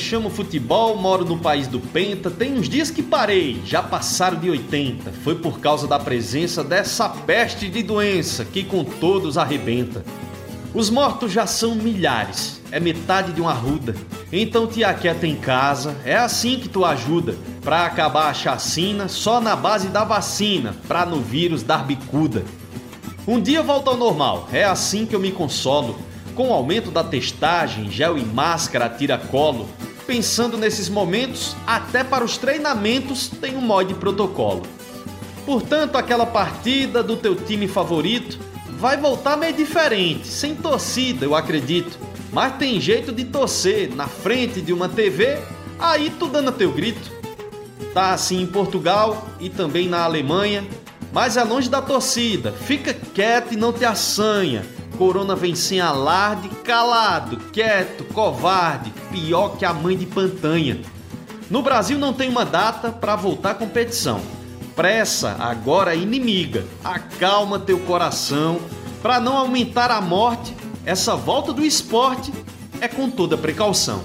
chamo futebol, moro no país do Penta. Tem uns dias que parei, já passaram de 80. Foi por causa da presença dessa peste de doença que com todos arrebenta. Os mortos já são milhares, é metade de uma ruda. Então te aquieta em casa, é assim que tu ajuda. Pra acabar a chacina, só na base da vacina, pra no vírus dar bicuda. Um dia volta ao normal, é assim que eu me consolo. Com o aumento da testagem, gel e máscara tira colo. Pensando nesses momentos, até para os treinamentos tem um mod protocolo. Portanto, aquela partida do teu time favorito vai voltar meio diferente, sem torcida, eu acredito. Mas tem jeito de torcer na frente de uma TV, aí tu dando teu grito. Tá assim em Portugal e também na Alemanha, mas é longe da torcida. Fica quieto e não te assanha. Corona vem sem alarde, calado, quieto, covarde, pior que a mãe de Pantanha. No Brasil não tem uma data para voltar à competição pressa agora é inimiga. Acalma teu coração para não aumentar a morte. Essa volta do esporte é com toda precaução.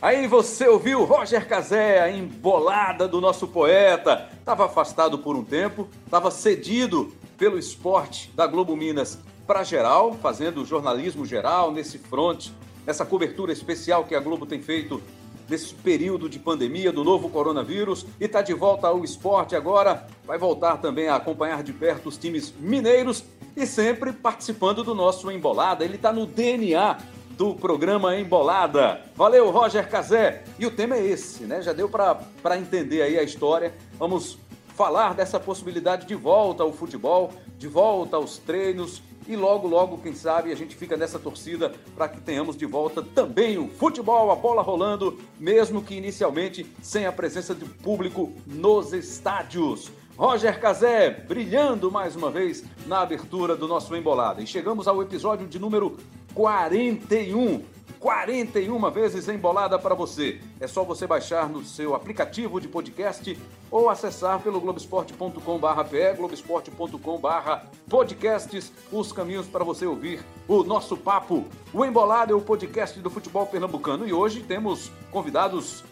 Aí você ouviu Roger Cazé, a embolada do nosso poeta. Estava afastado por um tempo, estava cedido pelo esporte da Globo Minas para geral, fazendo jornalismo geral nesse front, nessa cobertura especial que a Globo tem feito desse período de pandemia do novo coronavírus e está de volta ao esporte agora. Vai voltar também a acompanhar de perto os times mineiros e sempre participando do nosso Embolada. Ele está no DNA do programa Embolada. Valeu, Roger Cazé. E o tema é esse, né? Já deu para entender aí a história. Vamos falar dessa possibilidade de volta ao futebol, de volta aos treinos, e logo, logo, quem sabe, a gente fica nessa torcida para que tenhamos de volta também o futebol, a bola rolando, mesmo que inicialmente sem a presença do público nos estádios. Roger Cazé brilhando mais uma vez na abertura do nosso Embolada. E chegamos ao episódio de número 41 41 vezes embolada para você. É só você baixar no seu aplicativo de podcast ou acessar pelo globesport.com/pe, globesport.com/podcasts, os caminhos para você ouvir o nosso papo. O Embolada é o podcast do futebol pernambucano e hoje temos convidados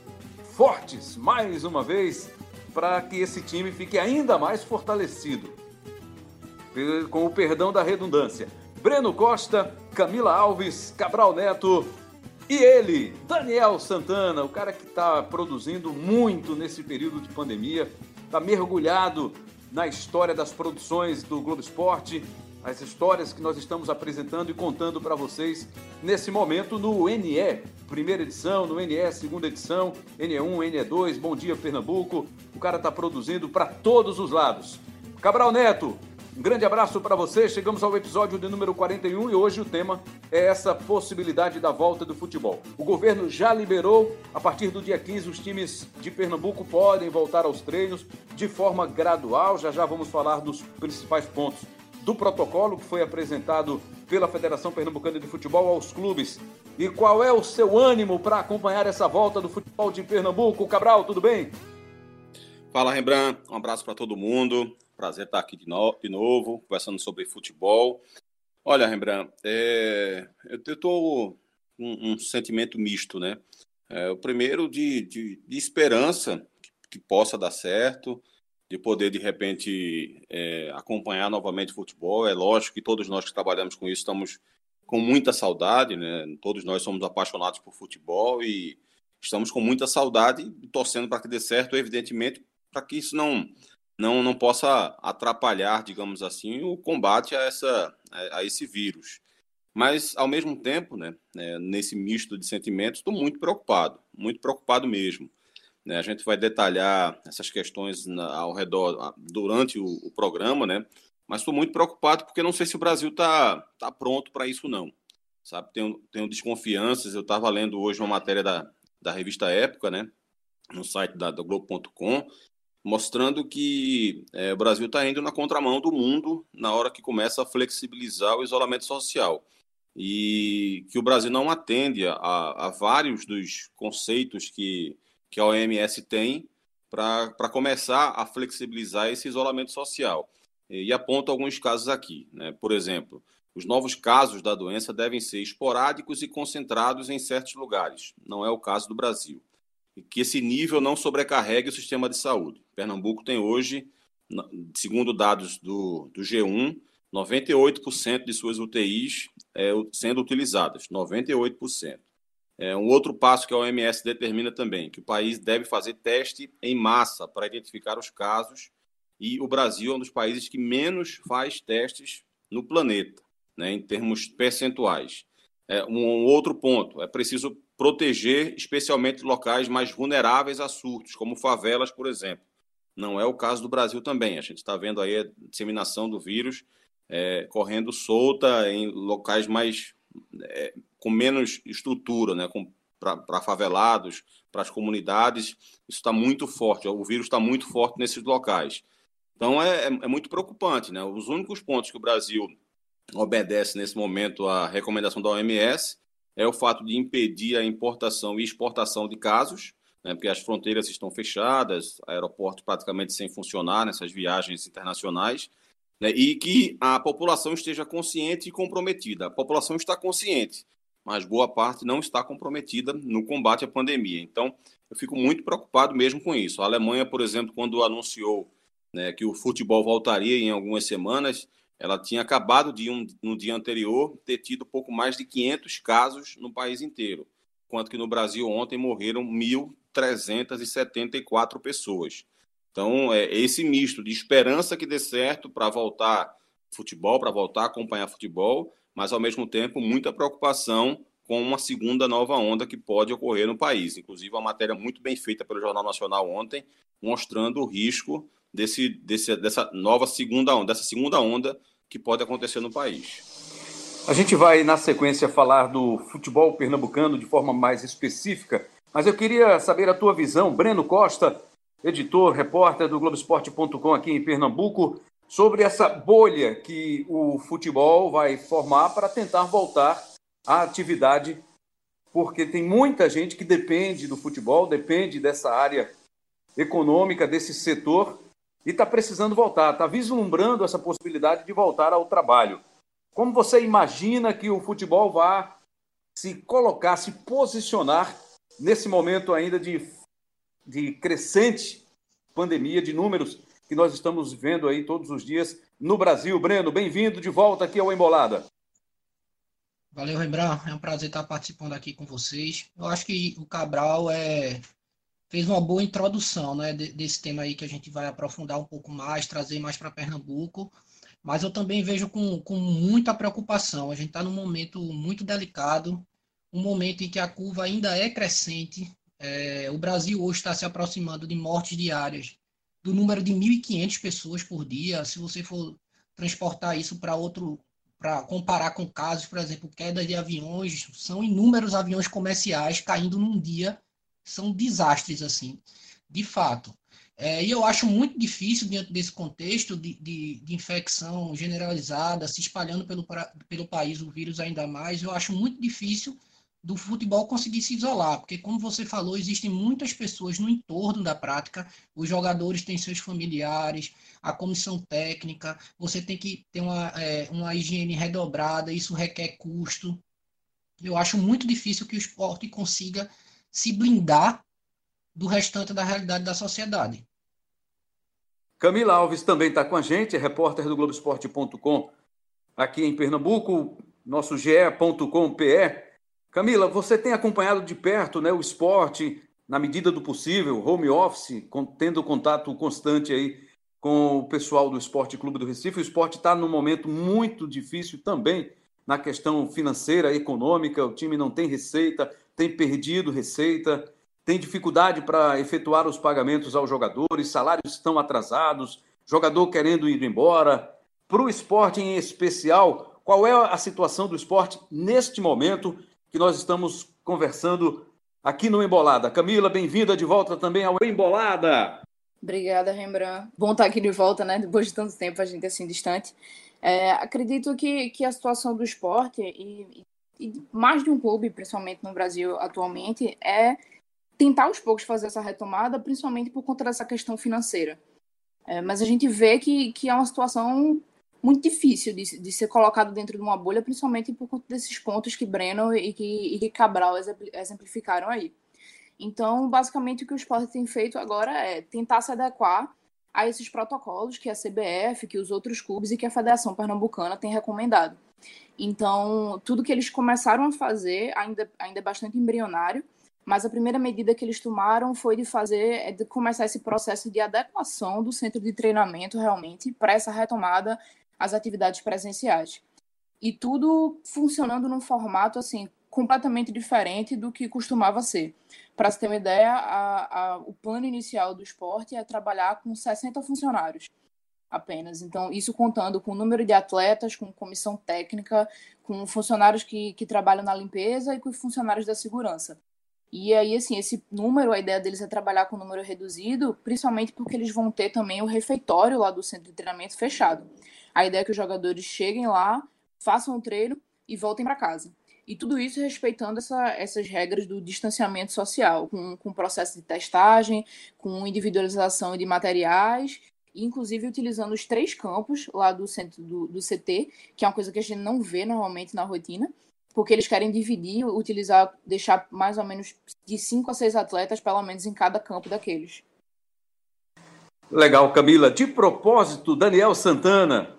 fortes, mais uma vez, para que esse time fique ainda mais fortalecido. Com o perdão da redundância. Breno Costa, Camila Alves, Cabral Neto e ele, Daniel Santana, o cara que está produzindo muito nesse período de pandemia, está mergulhado na história das produções do Globo Esporte, as histórias que nós estamos apresentando e contando para vocês nesse momento no NE, primeira edição, no NE, segunda edição, NE1, NE2, Bom Dia Pernambuco. O cara está produzindo para todos os lados. Cabral Neto, um grande abraço para você. Chegamos ao episódio de número 41 e hoje o tema é essa possibilidade da volta do futebol. O governo já liberou, a partir do dia 15, os times de Pernambuco podem voltar aos treinos de forma gradual. Já já vamos falar dos principais pontos do protocolo que foi apresentado pela Federação Pernambucana de Futebol aos clubes. E qual é o seu ânimo para acompanhar essa volta do futebol de Pernambuco? Cabral, tudo bem? Fala, Rembrandt. Um abraço para todo mundo. Prazer estar aqui de, no, de novo, conversando sobre futebol. Olha, Rembrandt, é, eu estou com um, um, sentimento misto, né? É, o primeiro de, de, de esperança que, que, possa dar certo, de poder, de repente, é, acompanhar novamente o futebol. É lógico que todos nós que trabalhamos com isso estamos com muita saudade, né? Todos nós somos apaixonados por futebol e estamos com muita saudade, torcendo para que dê certo, evidentemente, para que isso não não, não possa atrapalhar, digamos assim, o combate a, essa, a, esse vírus. Mas, ao mesmo tempo, né, né nesse misto de sentimentos, estou muito preocupado, muito preocupado mesmo. Né, a gente vai detalhar essas questões ao redor, durante o, o programa, né, mas estou muito preocupado porque não sei se o Brasil está tá pronto para isso, não. Sabe, tenho, tenho desconfianças. Eu estava lendo hoje uma matéria da, da revista Época, né, no site da, da Globo.com, mostrando que é, o Brasil está indo na contramão do mundo na hora que começa a flexibilizar o isolamento social e que o Brasil não atende a, a vários dos conceitos que, que a OMS tem para começar a flexibilizar esse isolamento social. E, e aponta alguns casos aqui. Né? Por exemplo, os novos casos da doença devem ser esporádicos e concentrados em certos lugares. Não é o caso do Brasil. Que esse nível não sobrecarregue o sistema de saúde. Pernambuco tem hoje, segundo dados do, do G1, 98% de suas UTIs é, sendo utilizadas. 98%. É, um outro passo que a OMS determina também, que o país deve fazer teste em massa para identificar os casos, e o Brasil é um dos países que menos faz testes no planeta né, em termos percentuais. É, um outro ponto, é preciso proteger especialmente locais mais vulneráveis a surtos, como favelas, por exemplo. Não é o caso do Brasil também. A gente está vendo aí a disseminação do vírus é, correndo solta em locais mais é, com menos estrutura, né, para favelados, para as comunidades. Isso está muito forte. O vírus está muito forte nesses locais. Então é, é, é muito preocupante. Né? Os únicos pontos que o Brasil obedece nesse momento à recomendação da OMS é o fato de impedir a importação e exportação de casos, né, porque as fronteiras estão fechadas, aeroportos praticamente sem funcionar nessas viagens internacionais, né, e que a população esteja consciente e comprometida. A população está consciente, mas boa parte não está comprometida no combate à pandemia. Então, eu fico muito preocupado mesmo com isso. A Alemanha, por exemplo, quando anunciou né, que o futebol voltaria em algumas semanas, ela tinha acabado de um, no dia anterior ter tido pouco mais de 500 casos no país inteiro, enquanto que no Brasil ontem morreram 1.374 pessoas. Então, é esse misto de esperança que dê certo para voltar futebol, para voltar a acompanhar futebol, mas ao mesmo tempo muita preocupação com uma segunda nova onda que pode ocorrer no país. Inclusive, uma matéria muito bem feita pelo Jornal Nacional ontem, mostrando o risco desse, desse, dessa nova segunda onda, dessa segunda onda que pode acontecer no país. A gente vai, na sequência, falar do futebol pernambucano de forma mais específica, mas eu queria saber a tua visão, Breno Costa, editor, repórter do Globoesporte.com aqui em Pernambuco, sobre essa bolha que o futebol vai formar para tentar voltar à atividade, porque tem muita gente que depende do futebol, depende dessa área econômica, desse setor, e está precisando voltar, está vislumbrando essa possibilidade de voltar ao trabalho. Como você imagina que o futebol vá se colocar, se posicionar nesse momento ainda de, de crescente pandemia, de números que nós estamos vendo aí todos os dias no Brasil? Breno, bem-vindo de volta aqui ao Embolada. Valeu, Rembrandt. É um prazer estar participando aqui com vocês. Eu acho que o Cabral é fez uma boa introdução né, desse tema aí que a gente vai aprofundar um pouco mais, trazer mais para Pernambuco. Mas eu também vejo com, com muita preocupação. A gente está num momento muito delicado, um momento em que a curva ainda é crescente. É, o Brasil hoje está se aproximando de mortes diárias do número de 1.500 pessoas por dia. Se você for transportar isso para outro, para comparar com casos, por exemplo, quedas de aviões, são inúmeros aviões comerciais caindo num dia são desastres, assim, de fato. É, e eu acho muito difícil, dentro desse contexto de, de, de, infecção generalizada, se espalhando pelo, pelo país o vírus ainda mais, eu acho muito difícil do futebol conseguir se isolar, porque, como você falou, existem muitas pessoas no entorno da prática, os jogadores têm seus familiares, a comissão técnica, você tem que ter uma, é, uma higiene redobrada, isso requer custo. Eu acho muito difícil que o esporte consiga se blindar do restante da realidade da sociedade. Camila Alves também está com a gente, é repórter do Globoesporte.com aqui em Pernambuco, nosso ge.com.pe. Camila, você tem acompanhado de perto né, o esporte na medida do possível, home office, tendo contato constante aí com o pessoal do Esporte Clube do Recife. O esporte está num momento muito difícil também na questão financeira, econômica, o time não tem receita, tem perdido receita, tem dificuldade para efetuar os pagamentos aos jogadores, salários estão atrasados, jogador querendo ir embora. Para o esporte em especial, qual é a situação do esporte neste momento que nós estamos conversando aqui no Embolada? Camila, bem-vinda de volta também ao Embolada. Obrigada, Rembrandt. Bom estar aqui de volta, né? Depois de tanto tempo, a gente assim distante. É, acredito que, que a situação do esporte e, mais de um clube, principalmente no Brasil atualmente, é tentar aos poucos fazer essa retomada, principalmente por conta dessa questão financeira. É, mas a gente vê que, que é uma situação muito difícil de, de, ser colocado dentro de uma bolha, principalmente por conta desses pontos que Breno e que, e que Cabral exemplificaram aí. Então, basicamente, o que o esporte tem feito agora é tentar se adequar a esses protocolos que a CBF, que os outros clubes e que a Federação Pernambucana tem recomendado. Então, tudo que eles começaram a fazer ainda, ainda é bastante embrionário, mas a primeira medida que eles tomaram foi de fazer, é de começar esse processo de adequação do centro de treinamento realmente para essa retomada às atividades presenciais. E tudo funcionando num formato assim completamente diferente do que costumava ser. Para você ter uma ideia, a, a, o plano inicial do esporte é trabalhar com 60 funcionários apenas. Então, isso contando com o número de atletas, com comissão técnica, com funcionários que, que trabalham na limpeza e com funcionários da segurança. E aí, assim, esse número, a ideia deles é trabalhar com número reduzido, principalmente porque eles vão ter também o refeitório lá do centro de treinamento fechado. A ideia é que os jogadores cheguem lá, façam o treino e voltem para casa. E tudo isso respeitando essa, essas regras do distanciamento social, com, com processo de testagem, com individualização de materiais, inclusive utilizando os três campos lá do centro do, do CT, que é uma coisa que a gente não vê normalmente na rotina, porque eles querem dividir, utilizar, deixar mais ou menos de cinco a seis atletas, pelo menos, em cada campo daqueles. Legal, Camila. De propósito, Daniel Santana,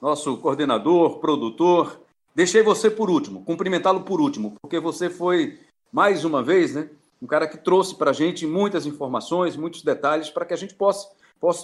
nosso coordenador, produtor, Deixei você por último, cumprimentá-lo por último, porque você foi, mais uma vez, né, um cara que trouxe para a gente muitas informações, muitos detalhes, para que a gente possa,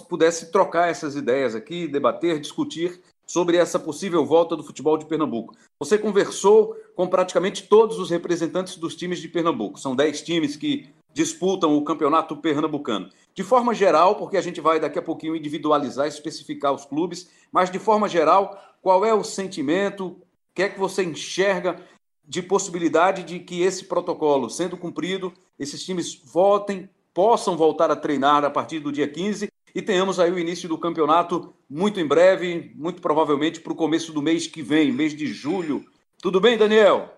pudesse trocar essas ideias aqui, debater, discutir sobre essa possível volta do futebol de Pernambuco. Você conversou com praticamente todos os representantes dos times de Pernambuco. São dez times que disputam o campeonato pernambucano. De forma geral, porque a gente vai daqui a pouquinho individualizar, especificar os clubes, mas de forma geral, qual é o sentimento, que é que você enxerga de possibilidade de que esse protocolo, sendo cumprido, esses times voltem, possam voltar a treinar a partir do dia 15 e tenhamos aí o início do campeonato muito em breve, muito provavelmente para o começo do mês que vem, mês de julho. Tudo bem, Daniel?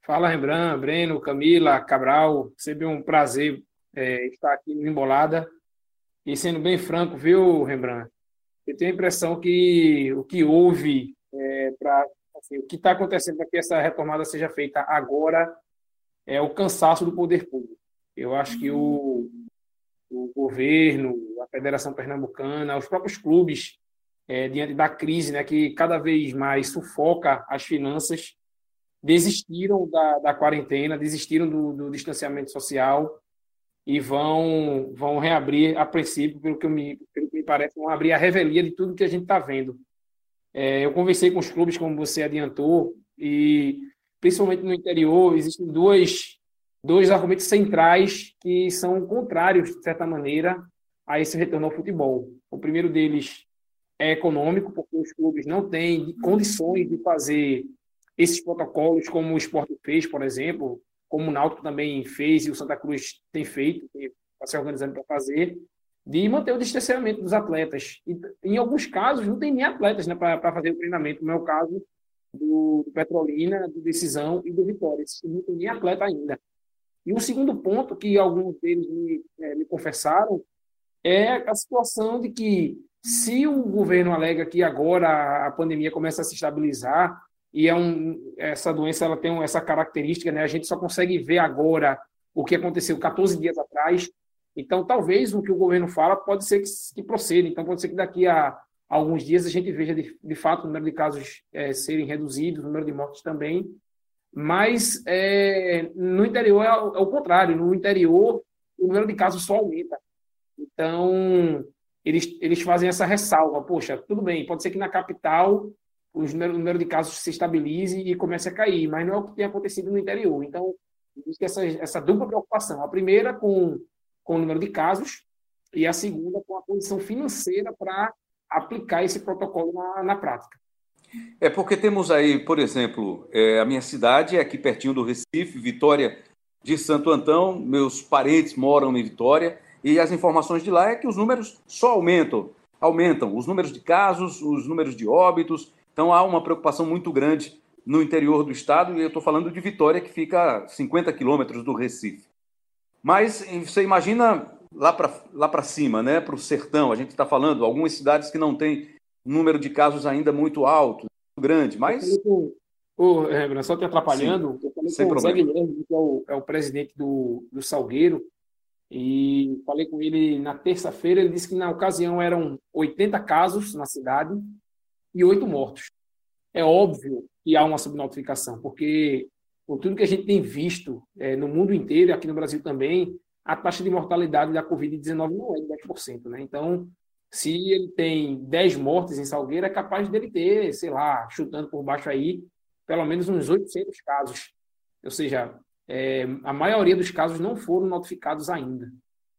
Fala, Rembrandt, Breno, Camila, Cabral. Sempre um prazer é, estar aqui no Embolada. E sendo bem franco, viu, Rembrandt? Eu tenho a impressão que o que houve é, para Assim, o que está acontecendo para que essa retomada seja feita agora é o cansaço do poder público. Eu acho que o, o governo, a Federação Pernambucana, os próprios clubes, é, diante da crise né, que cada vez mais sufoca as finanças, desistiram da, da quarentena, desistiram do, do distanciamento social e vão, vão reabrir, a princípio, pelo que, me, pelo que me parece, vão abrir a revelia de tudo que a gente está vendo. É, eu conversei com os clubes, como você adiantou, e principalmente no interior, existem dois, dois argumentos centrais que são contrários, de certa maneira, a esse retorno ao futebol. O primeiro deles é econômico, porque os clubes não têm condições de fazer esses protocolos como o esporte fez, por exemplo, como o Náutico também fez e o Santa Cruz tem feito, está se organizando para fazer de manter o distanciamento dos atletas. E, em alguns casos, não tem nem atletas né, para fazer o treinamento, como é o caso do, do Petrolina, do Decisão e do Vitória. Não tem nem atleta ainda. E um segundo ponto que alguns deles me, é, me confessaram é a situação de que se o governo alega que agora a pandemia começa a se estabilizar e é um, essa doença ela tem essa característica, né? A gente só consegue ver agora o que aconteceu 14 dias atrás então, talvez o que o governo fala pode ser que, que proceda. Então, pode ser que daqui a, alguns dias a gente veja, de, de fato, o número de casos é, serem reduzidos, o número de mortes também. Mas é, no interior é, o, é o contrário. No interior, o número de casos só aumenta. Então, eles, eles fazem essa ressalva. Poxa, tudo bem, pode ser que na capital o número, o número de casos se estabilize e comece a cair, mas não é o que tem acontecido no interior. Então, existe essa, essa dupla preocupação. A primeira com com o número de casos, e a segunda com a condição financeira para aplicar esse protocolo na, na, prática. É porque temos aí, por exemplo, é, a minha cidade é aqui pertinho do Recife, Vitória de Santo Antão, meus parentes moram em Vitória, e as informações de lá é que os números só aumentam, aumentam os números de casos, os números de óbitos, então há uma preocupação muito grande no interior do estado, e eu estou falando de Vitória, que fica a 50 quilômetros do Recife. Mas você imagina lá para lá cima, né, para o sertão, a gente está falando, algumas cidades que não têm um número de casos ainda muito alto, grande, mas... Ô, Rembrandt, só te atrapalhando, Sim, eu falei com o Zé Guilherme, que é o, é o presidente do, do Salgueiro, e falei com ele na terça-feira, ele disse que na ocasião eram 80 casos na cidade e oito mortos. É óbvio que há uma subnotificação, porque por tudo que a gente tem visto é, no mundo inteiro, e aqui no Brasil também, a taxa de mortalidade da Covid-19 não é de 10%. Né? Então, se ele tem 10 mortes em Salgueiro, é capaz dele ter, sei lá, chutando por baixo aí, pelo menos uns 800 casos. Ou seja, é, a maioria dos casos não foram notificados ainda.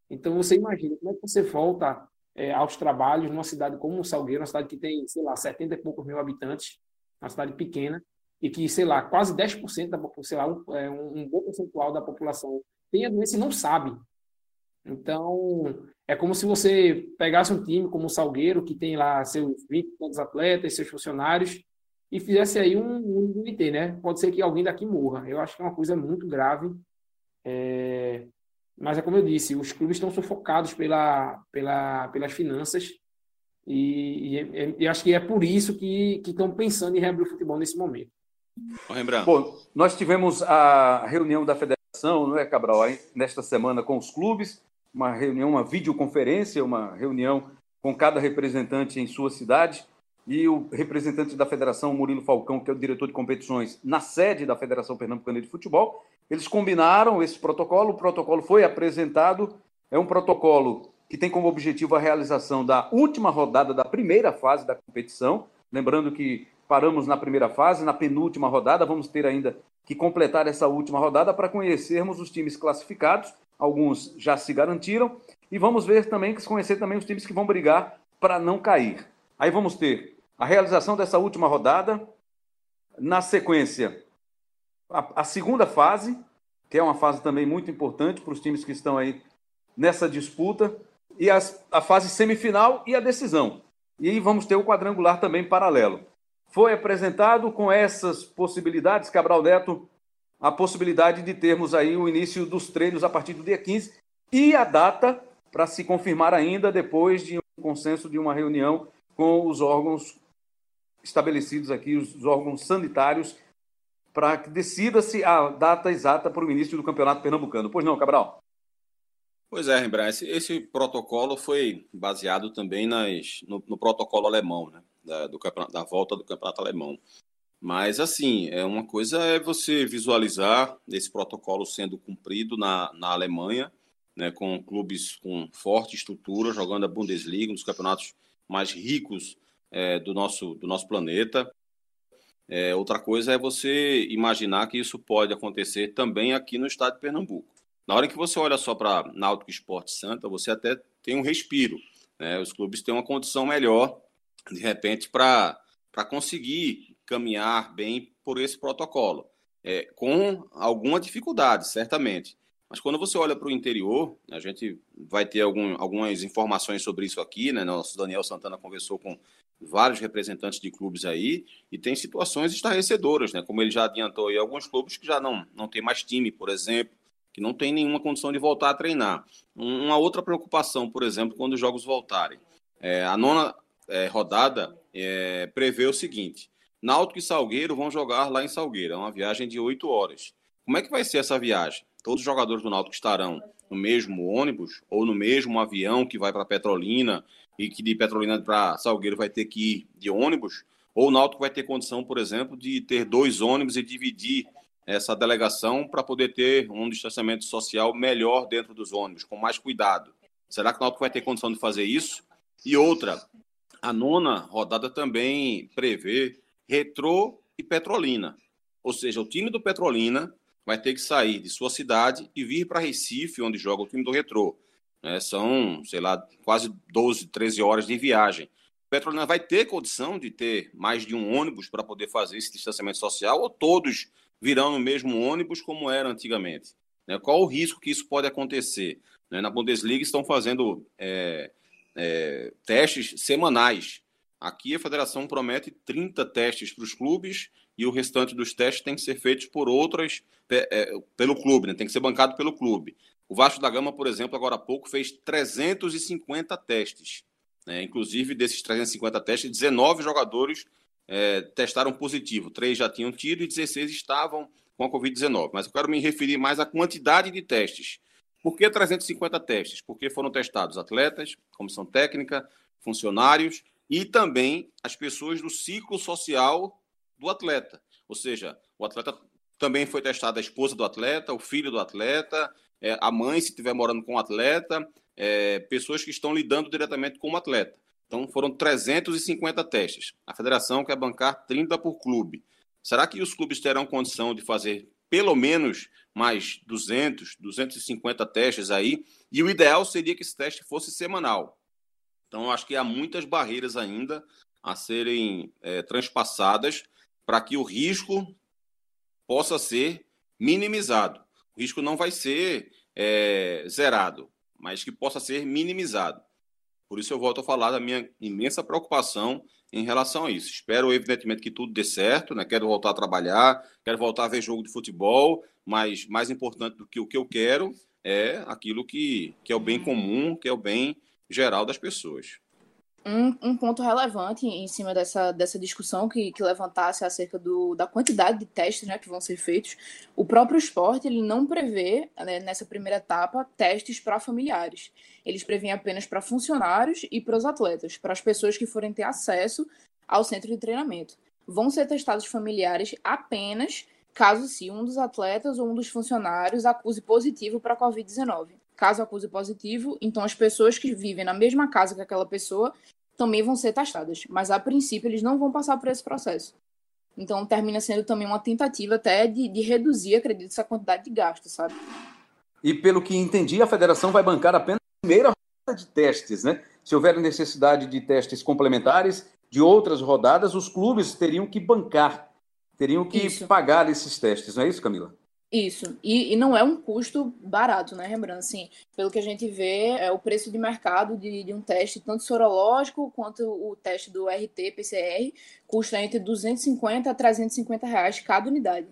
Então, você imagina como é que você volta é, aos trabalhos numa cidade como Salgueiro, uma cidade que tem, sei lá, 70 e poucos mil habitantes, uma cidade pequena, e que, sei lá, quase 10% da população, sei lá, um, é, um bom percentual da população tem a doença e não sabe. Então, é como se você pegasse um time como o Salgueiro, que tem lá seus 20 atletas, seus funcionários, e fizesse aí um, um comitê, né? Pode ser que alguém daqui morra. Eu acho que é uma coisa muito grave. É... Mas é como eu disse, os clubes estão sufocados pela, pela, pelas finanças e, e, e, acho que é por isso que, que estão pensando em reabrir o futebol nesse momento. Bom, nós tivemos a reunião da federação, não é, Cabral, nesta semana com os clubes, uma reunião, uma videoconferência, uma reunião com cada representante em sua cidade e o representante da federação, Murilo Falcão, que é o diretor de competições, na sede da Federação Pernambucana de Futebol. Eles combinaram esse protocolo, o protocolo foi apresentado, é um protocolo que tem como objetivo a realização da última rodada da primeira fase da competição. Lembrando que paramos na primeira fase, na penúltima rodada, vamos ter ainda que completar essa última rodada para conhecermos os times classificados. Alguns já se garantiram e vamos ver também, conhecer também os times que vão brigar para não cair. Aí vamos ter a realização dessa última rodada, na sequência, a, a segunda fase, que é uma fase também muito importante para os times que estão aí nessa disputa, e as, a fase semifinal e a decisão. E aí vamos ter o quadrangular também paralelo. Foi apresentado com essas possibilidades, Cabral Neto, a possibilidade de termos aí o início dos treinos a partir do dia 15 e a data para se confirmar ainda depois de um consenso de uma reunião com os órgãos estabelecidos aqui, os órgãos sanitários, para que decida-se a data exata para o início do Campeonato Pernambucano. Pois não, Cabral? Pois é, Rembrandt, esse, protocolo foi baseado também nas, no, no protocolo alemão, né? Da, do da volta do campeonato alemão. Mas, assim, é uma coisa é você visualizar esse protocolo sendo cumprido na, na Alemanha, né, com clubes com forte estrutura, jogando a Bundesliga, nos campeonatos mais ricos é, do, nosso, do nosso planeta. É, outra coisa é você imaginar que isso pode acontecer também aqui no estado de Pernambuco. Na hora que você olha só para Náutico Esporte Santa, você até tem um respiro. Né? Os clubes têm uma condição melhor, de repente, para conseguir caminhar bem por esse protocolo. É, com alguma dificuldade, certamente. Mas quando você olha para o interior, a gente vai ter algum, algumas informações sobre isso aqui, né? Nosso Daniel Santana conversou com vários representantes de clubes aí e tem situações estarrecedoras, né? Como ele já adiantou aí, alguns clubes que já não, não tem mais time, por exemplo, que não tem nenhuma condição de voltar a treinar. Uma outra preocupação, por exemplo, quando os jogos voltarem. É, a nona é, rodada é, prevê o seguinte: Náutico e Salgueiro vão jogar lá em Salgueiro. É uma viagem de oito horas. Como é que vai ser essa viagem? Todos os jogadores do Náutico estarão no mesmo ônibus ou no mesmo avião que vai para Petrolina e que de Petrolina para Salgueiro vai ter que ir de ônibus? Ou o Náutico vai ter condição, por exemplo, de ter dois ônibus e dividir essa delegação para poder ter um distanciamento social melhor dentro dos ônibus, com mais cuidado. Será que o Náutico vai ter condição de fazer isso? E outra, a nona rodada também prevê Retrô e Petrolina. Ou seja, o time do Petrolina vai ter que sair de sua cidade e vir para Recife, onde joga o time do Retrô. É, são, sei lá, quase 12, 13 horas de viagem. Petrolina vai ter condição de ter mais de um ônibus para poder fazer esse distanciamento social ou todos virão no mesmo ônibus como era antigamente? Né? Qual o risco que isso pode acontecer? Né? Na Bundesliga estão fazendo é, é, testes semanais. Aqui a federação promete 30 testes para os clubes e o restante dos testes tem que ser feitos por outras, é, pelo clube, né? tem que ser bancado pelo clube. O Vasco da Gama, por exemplo, agora há pouco fez 350 testes. Né? Inclusive, desses 350 testes, 19 jogadores é, testaram positivo. Três já tinham tido e 16 estavam com a Covid-19. Mas eu quero me referir mais à quantidade de testes. Por que 350 testes? Porque foram testados atletas, comissão técnica, funcionários e também as pessoas do ciclo social do atleta. Ou seja, o atleta também foi testado a esposa do atleta, o filho do atleta, é, a mãe, se estiver morando com o atleta, é, pessoas que estão lidando diretamente com o atleta. Então, foram 350 testes. A federação quer bancar 30 por clube. Será que os clubes terão condição de fazer pelo menos mais 200, 250 testes aí? E o ideal seria que esse teste fosse semanal. Então, acho que há muitas barreiras ainda a serem é, transpassadas para que o risco possa ser minimizado. O risco não vai ser é, zerado, mas que possa ser minimizado. Por isso eu volto a falar da minha imensa preocupação em relação a isso. Espero, evidentemente, que tudo dê certo, né? Quero voltar a trabalhar, quero voltar a ver jogo de futebol, mas mais importante do que o que eu quero é aquilo que, que é o bem comum, que é o bem geral das pessoas um, um, ponto relevante em cima dessa, dessa discussão que, que levantasse acerca do, da quantidade de testes né, que vão ser feitos, o próprio esporte ele não prevê, né, nessa primeira etapa, testes para familiares. Eles prevêem apenas para funcionários e para os atletas, para as pessoas que forem ter acesso ao centro de treinamento. Vão ser testados familiares apenas caso se um dos atletas ou um dos funcionários acuse positivo para a Covid-19. Caso acuse positivo, então as pessoas que vivem na mesma casa que aquela pessoa também vão ser testadas. Mas a princípio eles não vão passar por esse processo. Então termina sendo também uma tentativa até de, de reduzir, acredito, essa quantidade de gasto, sabe? E pelo que entendi, a federação vai bancar apenas a primeira rodada de testes, né? Se houver necessidade de testes complementares de outras rodadas, os clubes teriam que bancar, teriam que isso. pagar esses testes, não é isso, Camila? Isso, e, e, não é um custo barato, né, Rembrandt? Assim, pelo que a gente vê, é o preço de mercado de, de um teste, tanto sorológico quanto o teste do RT-PCR, custa entre 250 a 350 reais cada unidade.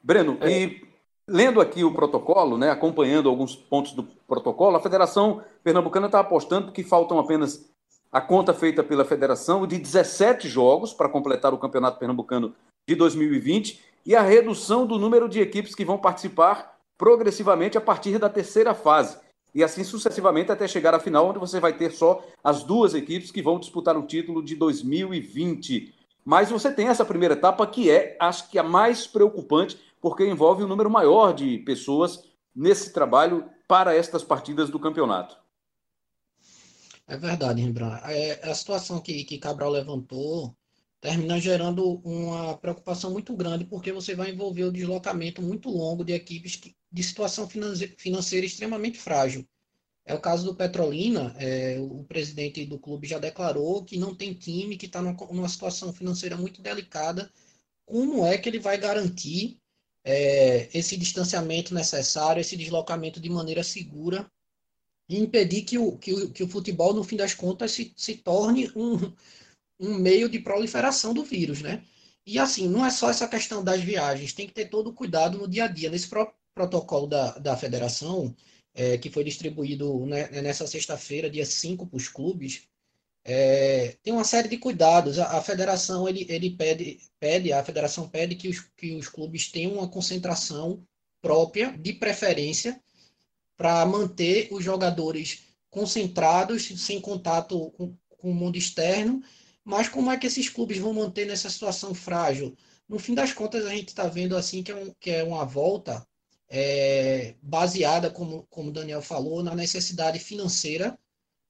Breno, é. e lendo aqui o protocolo, né, acompanhando alguns pontos do protocolo, a Federação Pernambucana está apostando que faltam apenas a conta feita pela Federação de 17 jogos para completar o Campeonato Pernambucano de 2020 e a redução do número de equipes que vão participar progressivamente a partir da terceira fase. E assim sucessivamente até chegar à final, onde você vai ter só as duas equipes que vão disputar o título de 2020. Mas você tem essa primeira etapa que é, acho que a mais preocupante, porque envolve um número maior de pessoas nesse trabalho para estas partidas do campeonato. É verdade, Rembrandt. É, a situação que, que Cabral levantou termina gerando uma preocupação muito grande, porque você vai envolver o deslocamento muito longo de equipes que, de situação financeira extremamente frágil. É o caso do Petrolina, é, o presidente do clube já declarou que não tem time, que está numa, numa, situação financeira muito delicada. Como é que ele vai garantir é, esse distanciamento necessário, esse deslocamento de maneira segura e impedir que o, que o, que o futebol, no fim das contas, se, se torne um, um meio de proliferação do vírus, né? E assim, não é só essa questão das viagens, tem que ter todo o cuidado no dia a dia. Nesse próprio protocolo da, da federação, é, que foi distribuído né, nessa sexta-feira, dia 5, para os clubes, é, tem uma série de cuidados. A, a, federação ele, ele pede, pede, a federação pede que os, que os clubes tenham uma concentração própria, de preferência, para manter os jogadores concentrados, sem contato com, com o mundo externo mas como é que esses clubes vão manter nessa situação frágil? No fim das contas, a gente está vendo assim que é, um, que é uma volta é, baseada, como, o Daniel falou, na necessidade financeira,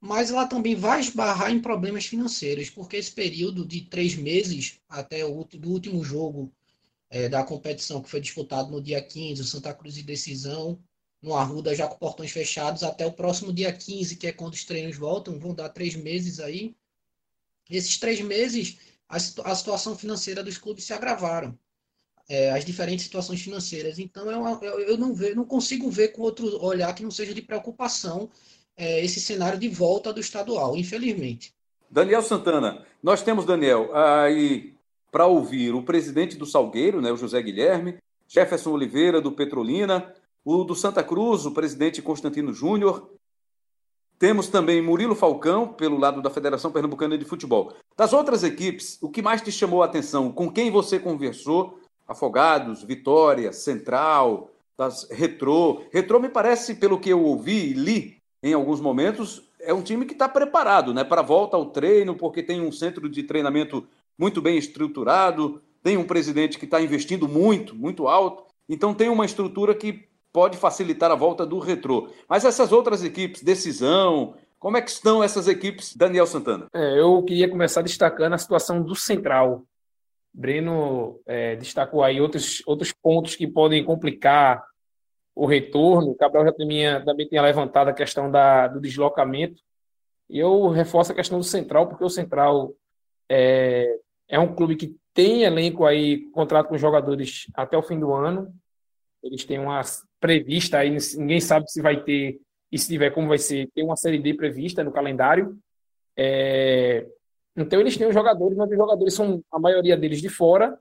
mas ela também vai esbarrar em problemas financeiros, porque esse período de três meses até o do último jogo é, da competição, que foi disputado no dia 15, o Santa Cruz de decisão, no Arruda já com portões fechados, até o próximo dia 15, que é quando os treinos voltam, vão dar três meses aí. Esses três meses, a, a situação financeira dos clubes se agravaram. É, as diferentes situações financeiras. Então, é uma, eu, não vejo, não consigo ver com outro olhar que não seja de preocupação é, esse cenário de volta do estadual, infelizmente. Daniel Santana, nós temos, Daniel, aí para ouvir o presidente do Salgueiro, né, o José Guilherme, Jefferson Oliveira, do Petrolina, o do Santa Cruz, o presidente Constantino Júnior, Temos também Murilo Falcão, pelo lado da Federação Pernambucana de Futebol. Das outras equipes, o que mais te chamou a atenção? Com quem você conversou? Afogados, Vitória, Central, das Retrô. Retrô me parece, pelo que eu ouvi e li em alguns momentos, é um time que está preparado né, para a volta ao treino, porque tem um centro de treinamento muito bem estruturado, tem um presidente que está investindo muito, muito alto, então tem uma estrutura que pode facilitar a volta do retrô. Mas essas outras equipes, decisão, como é que estão essas equipes, Daniel Santana? É, eu queria começar destacando a situação do Central. Breno é, destacou aí outros, outros pontos que podem complicar o retorno. O Cabral já tinha, também tinha levantado a questão da, do deslocamento. E eu reforço a questão do Central, porque o Central é, é um clube que tem elenco aí, contrato com jogadores até o fim do ano. Eles têm uma prevista aí, ninguém sabe se vai ter, e se tiver, como vai ser. Tem uma Série D prevista no calendário. É, então, eles têm os jogadores, mas os jogadores são, a maioria deles, de fora.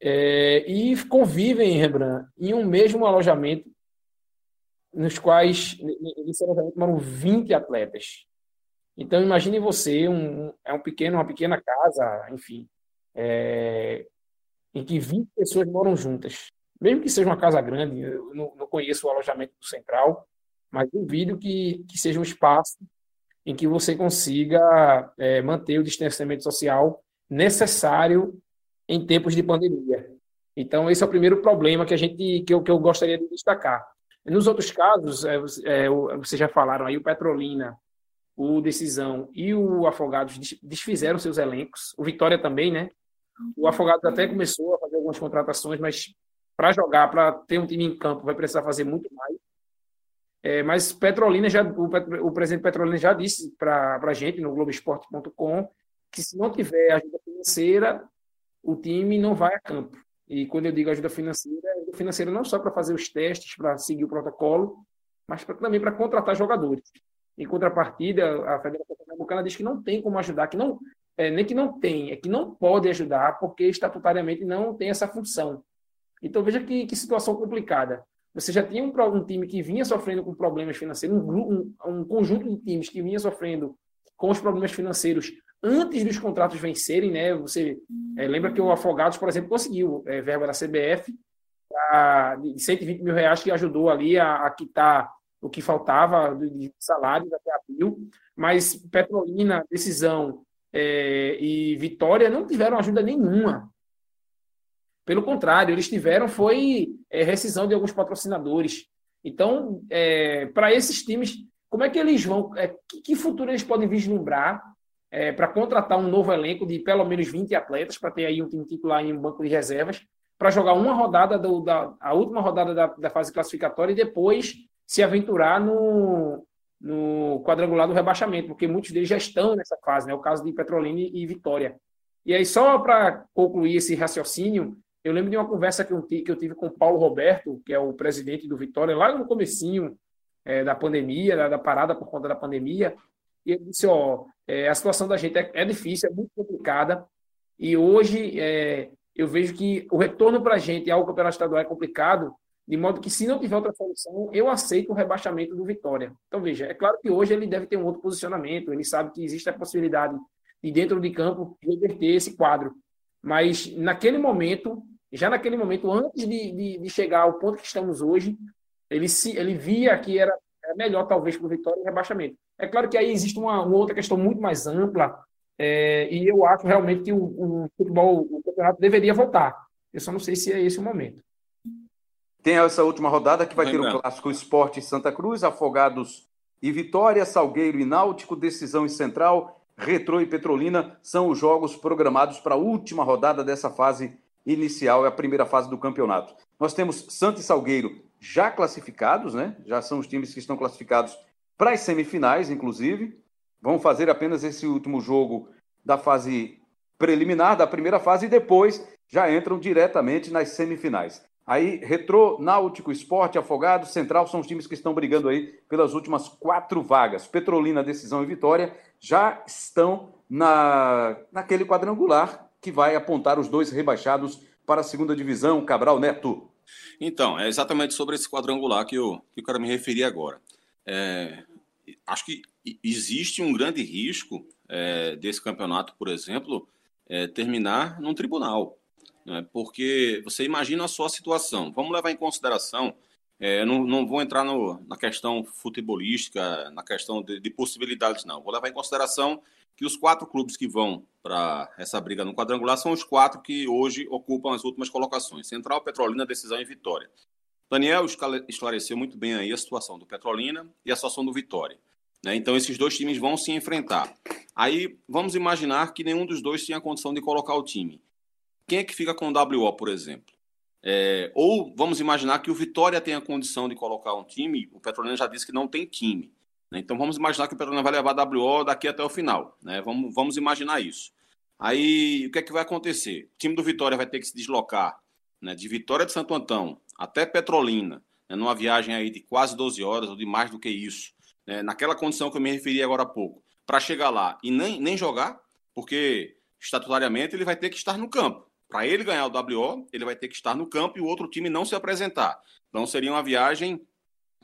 É, e convivem, Rembrandt, em um mesmo alojamento, nos quais, nesse alojamento, moram 20 atletas. Então, imagine você, um, é um pequeno, uma pequena casa, enfim, é, em que 20 pessoas moram juntas mesmo que seja uma casa grande, eu não, não conheço o alojamento do Central, mas duvido que, que seja um espaço em que você consiga é, manter o distanciamento social necessário em tempos de pandemia. Então, esse é o primeiro problema que a gente que eu, que eu gostaria de destacar. Nos outros casos, é, é, vocês já falaram aí, o Petrolina, o Decisão e o Afogados desfizeram seus elencos, o Vitória também, né? O Afogados até começou a fazer algumas contratações, mas para jogar, para ter um time em campo, vai precisar fazer muito mais. É, mas Petrolina já, o, o, presidente Petrolina já disse para a gente no Globoesporte.com que se não tiver ajuda financeira, o time não vai a campo. E quando eu digo ajuda financeira, ajuda financeira não só para fazer os testes, para seguir o protocolo, mas pra, também para contratar jogadores. Em contrapartida, a Federação Pernambucana diz que não tem como ajudar, que não é, nem que não tem, é que não pode ajudar, porque estatutariamente não tem essa função. Então veja que, que situação complicada. Você já tinha um, um, time que vinha sofrendo com problemas financeiros, um, um, um conjunto de times que vinha sofrendo com os problemas financeiros antes dos contratos vencerem, né? Você é, lembra que o Afogados, por exemplo, conseguiu é, verba da CBF pra, de 120 mil reais que ajudou ali a, a quitar o que faltava de salários até abril, mas Petrolina, Decisão é, e Vitória não tiveram ajuda nenhuma. Pelo contrário, eles tiveram foi é, rescisão de alguns patrocinadores. Então, é, para esses times, como é que eles vão, é, que, que, futuro eles podem vislumbrar é, para contratar um novo elenco de pelo menos 20 atletas, para ter aí um time titular em um banco de reservas, para jogar uma rodada, do, da, a última rodada da, da fase classificatória e depois se aventurar no, no quadrangular do rebaixamento, porque muitos deles já estão nessa fase, né? o caso de Petrolina e Vitória. E aí, só para concluir esse raciocínio, eu lembro de uma conversa que eu, tive com o Paulo Roberto, que é o presidente do Vitória, lá no comecinho é, da pandemia, da, da, parada por conta da pandemia, e ele disse, ó, é, a situação da gente é, é, difícil, é muito complicada, e hoje é, eu vejo que o retorno para a gente ao campeonato estadual é complicado, de modo que se não tiver outra solução, eu aceito o rebaixamento do Vitória. Então, veja, é claro que hoje ele deve ter um outro posicionamento, ele sabe que existe a possibilidade de dentro de campo reverter esse quadro, mas naquele momento, já naquele momento, antes de, de, de chegar ao ponto que estamos hoje, ele, se, ele via que era, era melhor, talvez, para o Vitória o rebaixamento. É claro que aí existe uma, uma outra questão muito mais ampla, é, e eu acho realmente que o, o, futebol, o campeonato deveria voltar. Eu só não sei se é esse o momento. Tem essa última rodada que vai ter o clássico Esporte Santa Cruz, Afogados e Vitória, Salgueiro e Náutico, Decisão e Central, Retrô e Petrolina são os jogos programados para a última rodada dessa fase inicial, é a primeira fase do campeonato. Nós temos Santa e Salgueiro já classificados, né? Já são os times que estão classificados para as semifinais, inclusive. Vão fazer apenas esse último jogo da fase preliminar, da primeira fase, e depois já entram diretamente nas semifinais. Aí, Retrô, Náutico, Esporte, Afogado, Central são os times que estão brigando aí pelas últimas quatro vagas. Petrolina, Decisão e Vitória já estão na, naquele quadrangular que vai apontar os dois rebaixados para a segunda divisão, Cabral Neto. Então, é exatamente sobre esse quadrangular que eu, que eu quero me referir agora. É, acho que existe um grande risco é, desse campeonato, por exemplo, é, terminar num tribunal. Né? Porque você imagina a sua situação. Vamos levar em consideração, é, não, não vou entrar no, na questão futebolística, na questão de, de possibilidades, não. Vou levar em consideração que os quatro clubes que vão para essa briga no quadrangular são os quatro que hoje ocupam as últimas colocações: Central, Petrolina, Decisão e Vitória. Daniel esclareceu muito bem aí a situação do Petrolina e a situação do Vitória. Né? Então, esses dois times vão se enfrentar. Aí, vamos imaginar que nenhum dos dois tinha condição de colocar o time. Quem é que fica com o WO, por exemplo? É, ou vamos imaginar que o Vitória tenha condição de colocar um time, o Petrolina já disse que não tem time. Né? Então vamos imaginar que o Petrolina vai levar WO daqui até o final. Né? Vamos, vamos imaginar isso. Aí o que é que vai acontecer? O time do Vitória vai ter que se deslocar né, de Vitória de Santo Antão até Petrolina, né, numa viagem aí de quase 12 horas ou de mais do que isso, né, naquela condição que eu me referi agora há pouco, para chegar lá e nem, nem jogar, porque estatutariamente ele vai ter que estar no campo. Para ele ganhar o WO, ele vai ter que estar no campo e o outro time não se apresentar. Então seria uma viagem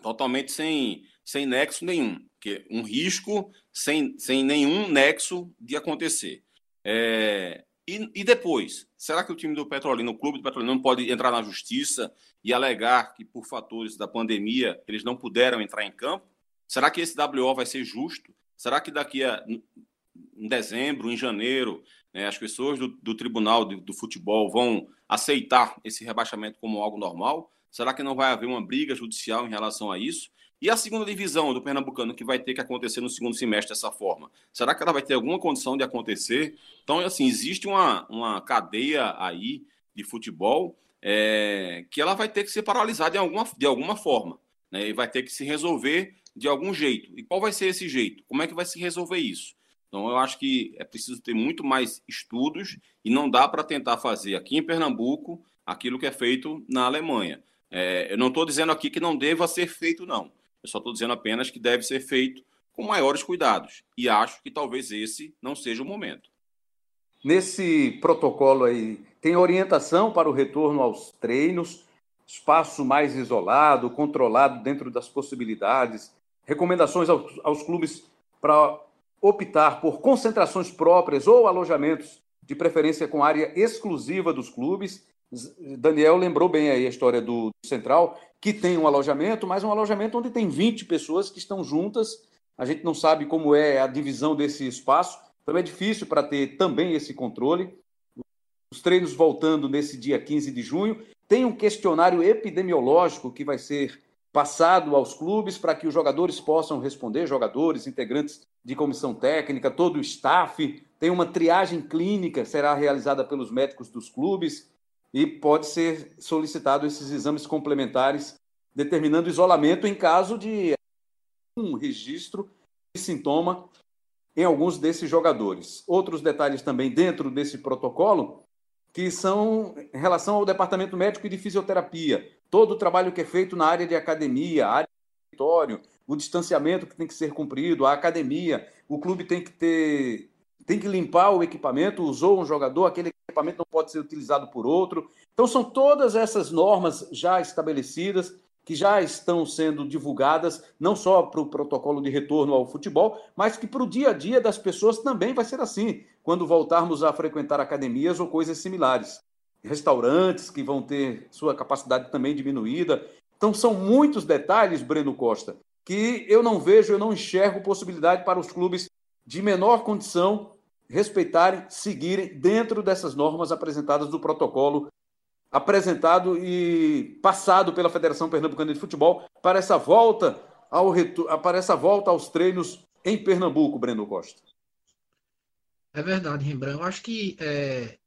totalmente sem, sem nexo nenhum, que um risco sem, sem nenhum nexo de acontecer. É, e, e, depois, será que o time do Petrolina, o clube do Petrolina, não pode entrar na justiça e alegar que por fatores da pandemia eles não puderam entrar em campo? Será que esse WO vai ser justo? Será que daqui a em dezembro, em janeiro, né, as pessoas do, do Tribunal do, do Futebol vão aceitar esse rebaixamento como algo normal? Será que não vai haver uma briga judicial em relação a isso? E a segunda divisão do Pernambucano, que vai ter que acontecer no segundo semestre dessa forma, será que ela vai ter alguma condição de acontecer? Então, assim, existe uma, uma cadeia aí de futebol é, que ela vai ter que ser paralisada de alguma, de alguma forma. Né, e vai ter que se resolver de algum jeito. E qual vai ser esse jeito? Como é que vai se resolver isso? Então, eu acho que é preciso ter muito mais estudos e não dá para tentar fazer aqui em Pernambuco aquilo que é feito na Alemanha. É, eu não estou dizendo aqui que não deva ser feito, não. Eu só estou dizendo apenas que deve ser feito com maiores cuidados. E acho que talvez esse não seja o momento. Nesse protocolo aí, tem orientação para o retorno aos treinos, espaço mais isolado, controlado dentro das possibilidades, recomendações aos, aos clubes para optar por concentrações próprias ou alojamentos, de preferência com área exclusiva dos clubes. Daniel lembrou bem aí a história do Central, que tem um alojamento, mas um alojamento onde tem 20 pessoas que estão juntas. A gente não sabe como é a divisão desse espaço, então é difícil para ter também esse controle. Os treinos voltando nesse dia 15 de junho. Tem um questionário epidemiológico que vai ser passado aos clubes para que os jogadores possam responder, jogadores, integrantes de comissão técnica, todo o staff. Tem uma triagem clínica, será realizada pelos médicos dos clubes e pode ser solicitado esses exames complementares, determinando isolamento em caso de um registro de sintoma em alguns desses jogadores. Outros detalhes também dentro desse protocolo, que são em relação ao departamento médico e de fisioterapia, todo o trabalho que é feito na área de academia, área de território, o distanciamento que tem que ser cumprido, a academia, o clube tem que ter tem que limpar o equipamento, usou um jogador, aquele equipamento não pode ser utilizado por outro. Então, são todas essas normas já estabelecidas, que já estão sendo divulgadas, não só para o protocolo de retorno ao futebol, mas que para o dia a dia das pessoas também vai ser assim, quando voltarmos a frequentar academias ou coisas similares. Restaurantes que vão ter sua capacidade também diminuída. Então, são muitos detalhes, Breno Costa, que eu não vejo, eu não enxergo possibilidade para os clubes de menor condição respeitarem, seguirem dentro dessas normas apresentadas do protocolo apresentado e passado pela Federação Pernambucana de Futebol para essa volta ao para essa volta aos treinos em Pernambuco, Breno Costa. É verdade, Rembrandt. Eu acho que é,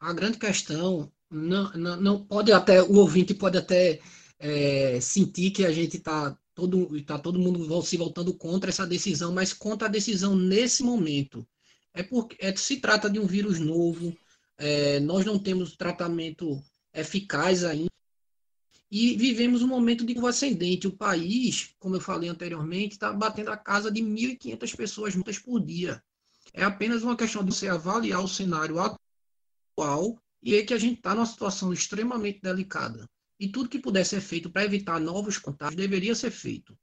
a grande questão não, não, não, pode até o ouvinte pode até é, sentir que a gente está todo tá todo mundo se voltando contra essa decisão, mas contra a decisão nesse momento é porque é, se trata de um vírus novo, é, nós não temos tratamento eficaz ainda, e vivemos um momento de curva ascendente. O país, como eu falei anteriormente, está batendo a casa de 1.500 pessoas mortas por dia. É apenas uma questão de você avaliar o cenário atual e ver que a gente está numa situação extremamente delicada. E tudo que puder ser feito para evitar novos contágios deveria ser feito.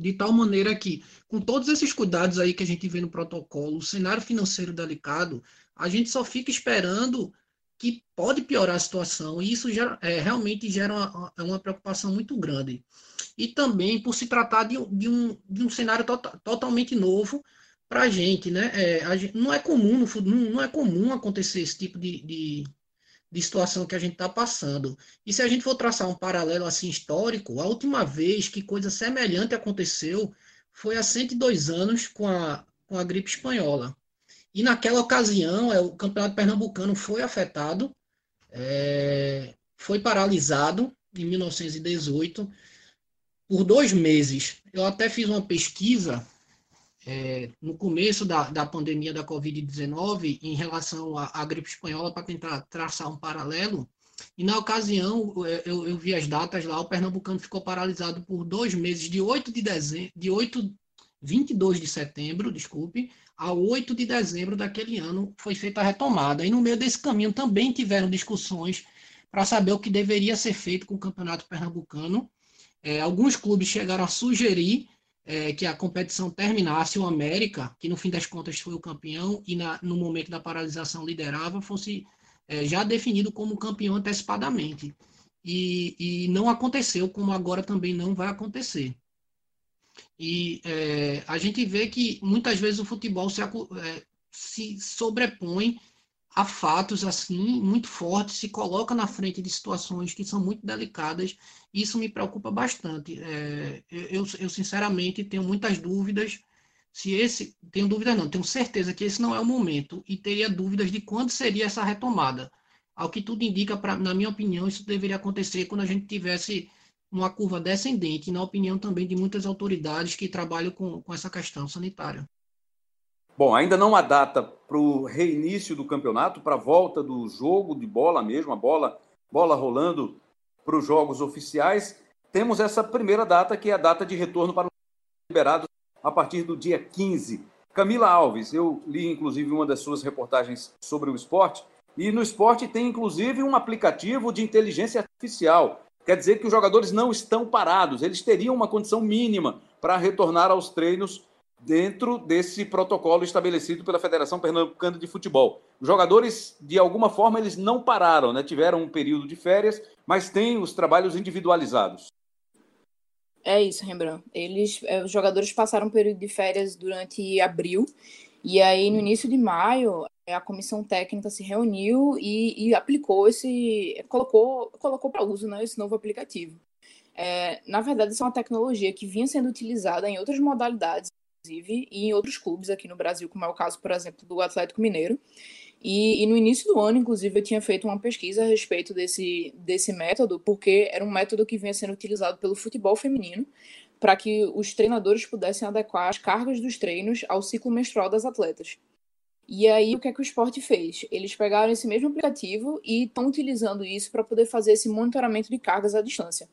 De tal maneira que, com todos esses cuidados aí que a gente vê no protocolo, o cenário financeiro delicado, a gente só fica esperando que pode piorar a situação, e isso já, é, realmente gera uma, uma, preocupação muito grande. E também por se tratar de, de, um, de um cenário to totalmente novo para a gente, né? É, a gente, não é comum não, não é comum acontecer esse tipo de, de, de situação que a gente está passando. E se a gente for traçar um paralelo assim histórico, a última vez que coisa semelhante aconteceu foi há 102 anos com a, com a gripe espanhola. E naquela ocasião, é, o campeonato pernambucano foi afetado, é, foi paralisado em 1918 por dois meses. Eu até fiz uma pesquisa é, no começo da, da pandemia da Covid-19 em relação à, à, gripe espanhola para tentar traçar um paralelo. E na ocasião, eu, eu, vi as datas lá, o pernambucano ficou paralisado por dois meses, de 8 de dezembro, de 8, 22 de setembro, desculpe, a 8 de dezembro daquele ano foi feita a retomada. E no meio desse caminho também tiveram discussões para saber o que deveria ser feito com o campeonato pernambucano. É, alguns clubes chegaram a sugerir é, que a competição terminasse, o América, que no fim das contas foi o campeão e na, no momento da paralisação liderava, fosse é, já definido como campeão antecipadamente. E, e não aconteceu, como agora também não vai acontecer. E é, a gente vê que muitas vezes o futebol se, é, se sobrepõe a fatos assim muito fortes, se coloca na frente de situações que são muito delicadas. Isso me preocupa bastante. É, eu, eu, sinceramente tenho muitas dúvidas se esse, tenho dúvidas não, tenho certeza que esse não é o momento e teria dúvidas de quando seria essa retomada. Ao que tudo indica, pra, na minha opinião, isso deveria acontecer quando a gente tivesse uma curva descendente, na opinião também de muitas autoridades que trabalham com, com essa questão sanitária. Bom, ainda não há data para o reinício do campeonato, para a volta do jogo de bola mesmo, a bola, bola rolando para os jogos oficiais. Temos essa primeira data, que é a data de retorno para os liberados a partir do dia 15. Camila Alves, eu li inclusive uma das suas reportagens sobre o esporte, e no esporte tem inclusive um aplicativo de inteligência artificial. Quer dizer que os jogadores não estão parados, eles teriam uma condição mínima para retornar aos treinos dentro desse protocolo estabelecido pela Federação Pernambucana de Futebol. Os jogadores, de alguma forma, eles não pararam, né? tiveram um período de férias, mas têm os trabalhos individualizados. É isso, Rembrandt. Eles, é, os jogadores passaram um período de férias durante abril, e aí no início de maio a comissão técnica se reuniu e, e aplicou esse, colocou, colocou para uso né, esse novo aplicativo. É, na verdade, isso é uma tecnologia que vinha sendo utilizada em outras modalidades inclusive, e em outros clubes aqui no Brasil, como é o caso, por exemplo, do Atlético Mineiro. E, e, no início do ano, inclusive, eu tinha feito uma pesquisa a respeito desse, desse método, porque era um método que vinha sendo utilizado pelo futebol feminino para que os treinadores pudessem adequar as cargas dos treinos ao ciclo menstrual das atletas. E aí, o que é que o esporte fez? Eles pegaram esse mesmo aplicativo e estão utilizando isso para poder fazer esse monitoramento de cargas à distância.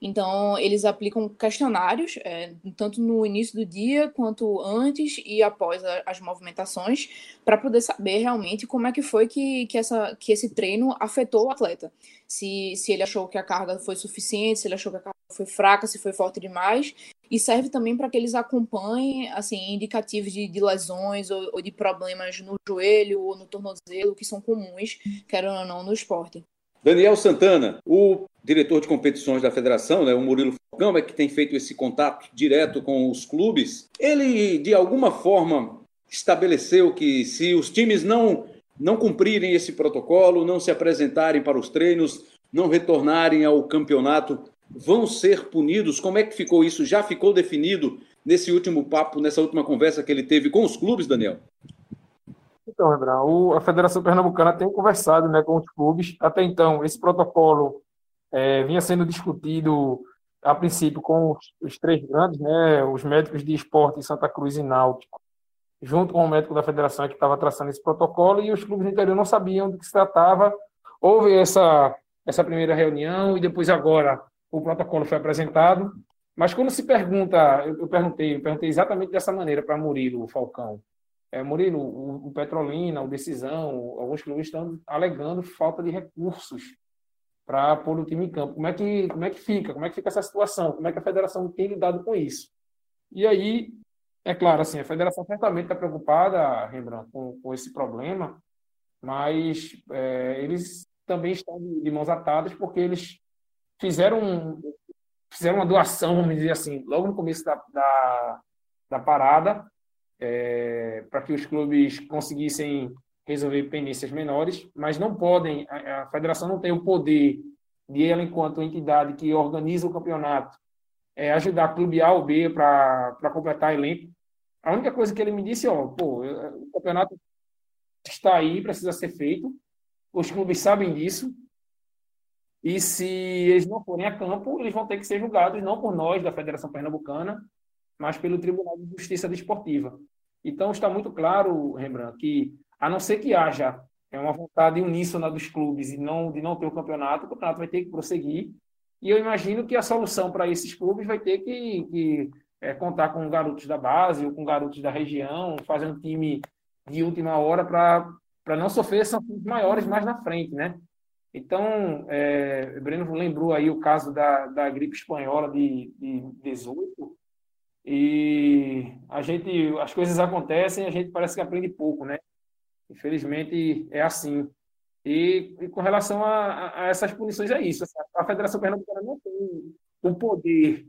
Então, eles aplicam questionários, é, tanto no início do dia, quanto antes e após a, as movimentações, para poder saber realmente como é que foi que, que, essa, que esse treino afetou o atleta. Se, se ele achou que a carga foi suficiente, se ele achou que a carga foi fraca, se foi forte demais. E serve também para que eles acompanhem assim, indicativos de, de lesões ou, ou de problemas no joelho ou no tornozelo, que são comuns, querendo ou não, no esporte. Daniel Santana, o diretor de competições da federação, né, o Murilo Falcão, é que tem feito esse contato direto com os clubes. Ele, de alguma forma, estabeleceu que se os times não, não cumprirem esse protocolo, não se apresentarem para os treinos, não retornarem ao campeonato, vão ser punidos. Como é que ficou isso? Já ficou definido nesse último papo, nessa última conversa que ele teve com os clubes, Daniel? Então, Rebran, a Federação Pernambucana tem conversado né, com os clubes. Até então, esse protocolo é, vinha sendo discutido, a princípio, com os, os, três grandes, né, os médicos de esporte em Santa Cruz e Náutico, junto com o médico da federação que estava traçando esse protocolo, e os clubes do interior não sabiam do que se tratava. Houve essa, essa primeira reunião, e depois, agora, o protocolo foi apresentado. Mas quando se pergunta, eu, eu perguntei, eu perguntei exatamente dessa maneira para Murilo Falcão. É, Murilo, o, o, Petrolina, o Decisão, alguns clubes estão alegando falta de recursos para pôr o time em campo. Como é, que, como é que fica? Como é que fica essa situação? Como é que a federação tem lidado com isso? E aí, é claro, assim, a federação certamente está preocupada, Rembrandt, com, com esse problema, mas é, eles também estão de, mãos atadas porque eles fizeram, fizeram uma doação, vamos dizer assim, logo no começo da, da, da parada, é, para que os clubes conseguissem resolver pendências menores, mas não podem, a, a federação não tem o poder de ela, enquanto entidade que organiza o campeonato, é, ajudar clube A ou B para completar elenco. A única coisa que ele me disse, ó, pô, o campeonato está aí, precisa ser feito, os clubes sabem disso, e se eles não forem a campo, eles vão ter que ser julgados não por nós, da Federação Pernambucana, mas pelo Tribunal de Justiça Desportiva. Então está muito claro, Rembrandt, que a não ser que haja é uma vontade uníssona dos clubes e não de não ter o campeonato, o campeonato vai ter que prosseguir. E eu imagino que a solução para esses clubes vai ter que, que é, contar com garotos da base ou com garotos da região, fazer um time de última hora para não sofrer sanções maiores mais na frente, né? Então, é, Breno lembrou aí o caso da, da gripe espanhola de, de 18, e a gente, as coisas acontecem, a gente parece que aprende pouco, né? Infelizmente é assim. E, e com relação a, a, essas punições é isso. A Federação Pernambucana não tem o poder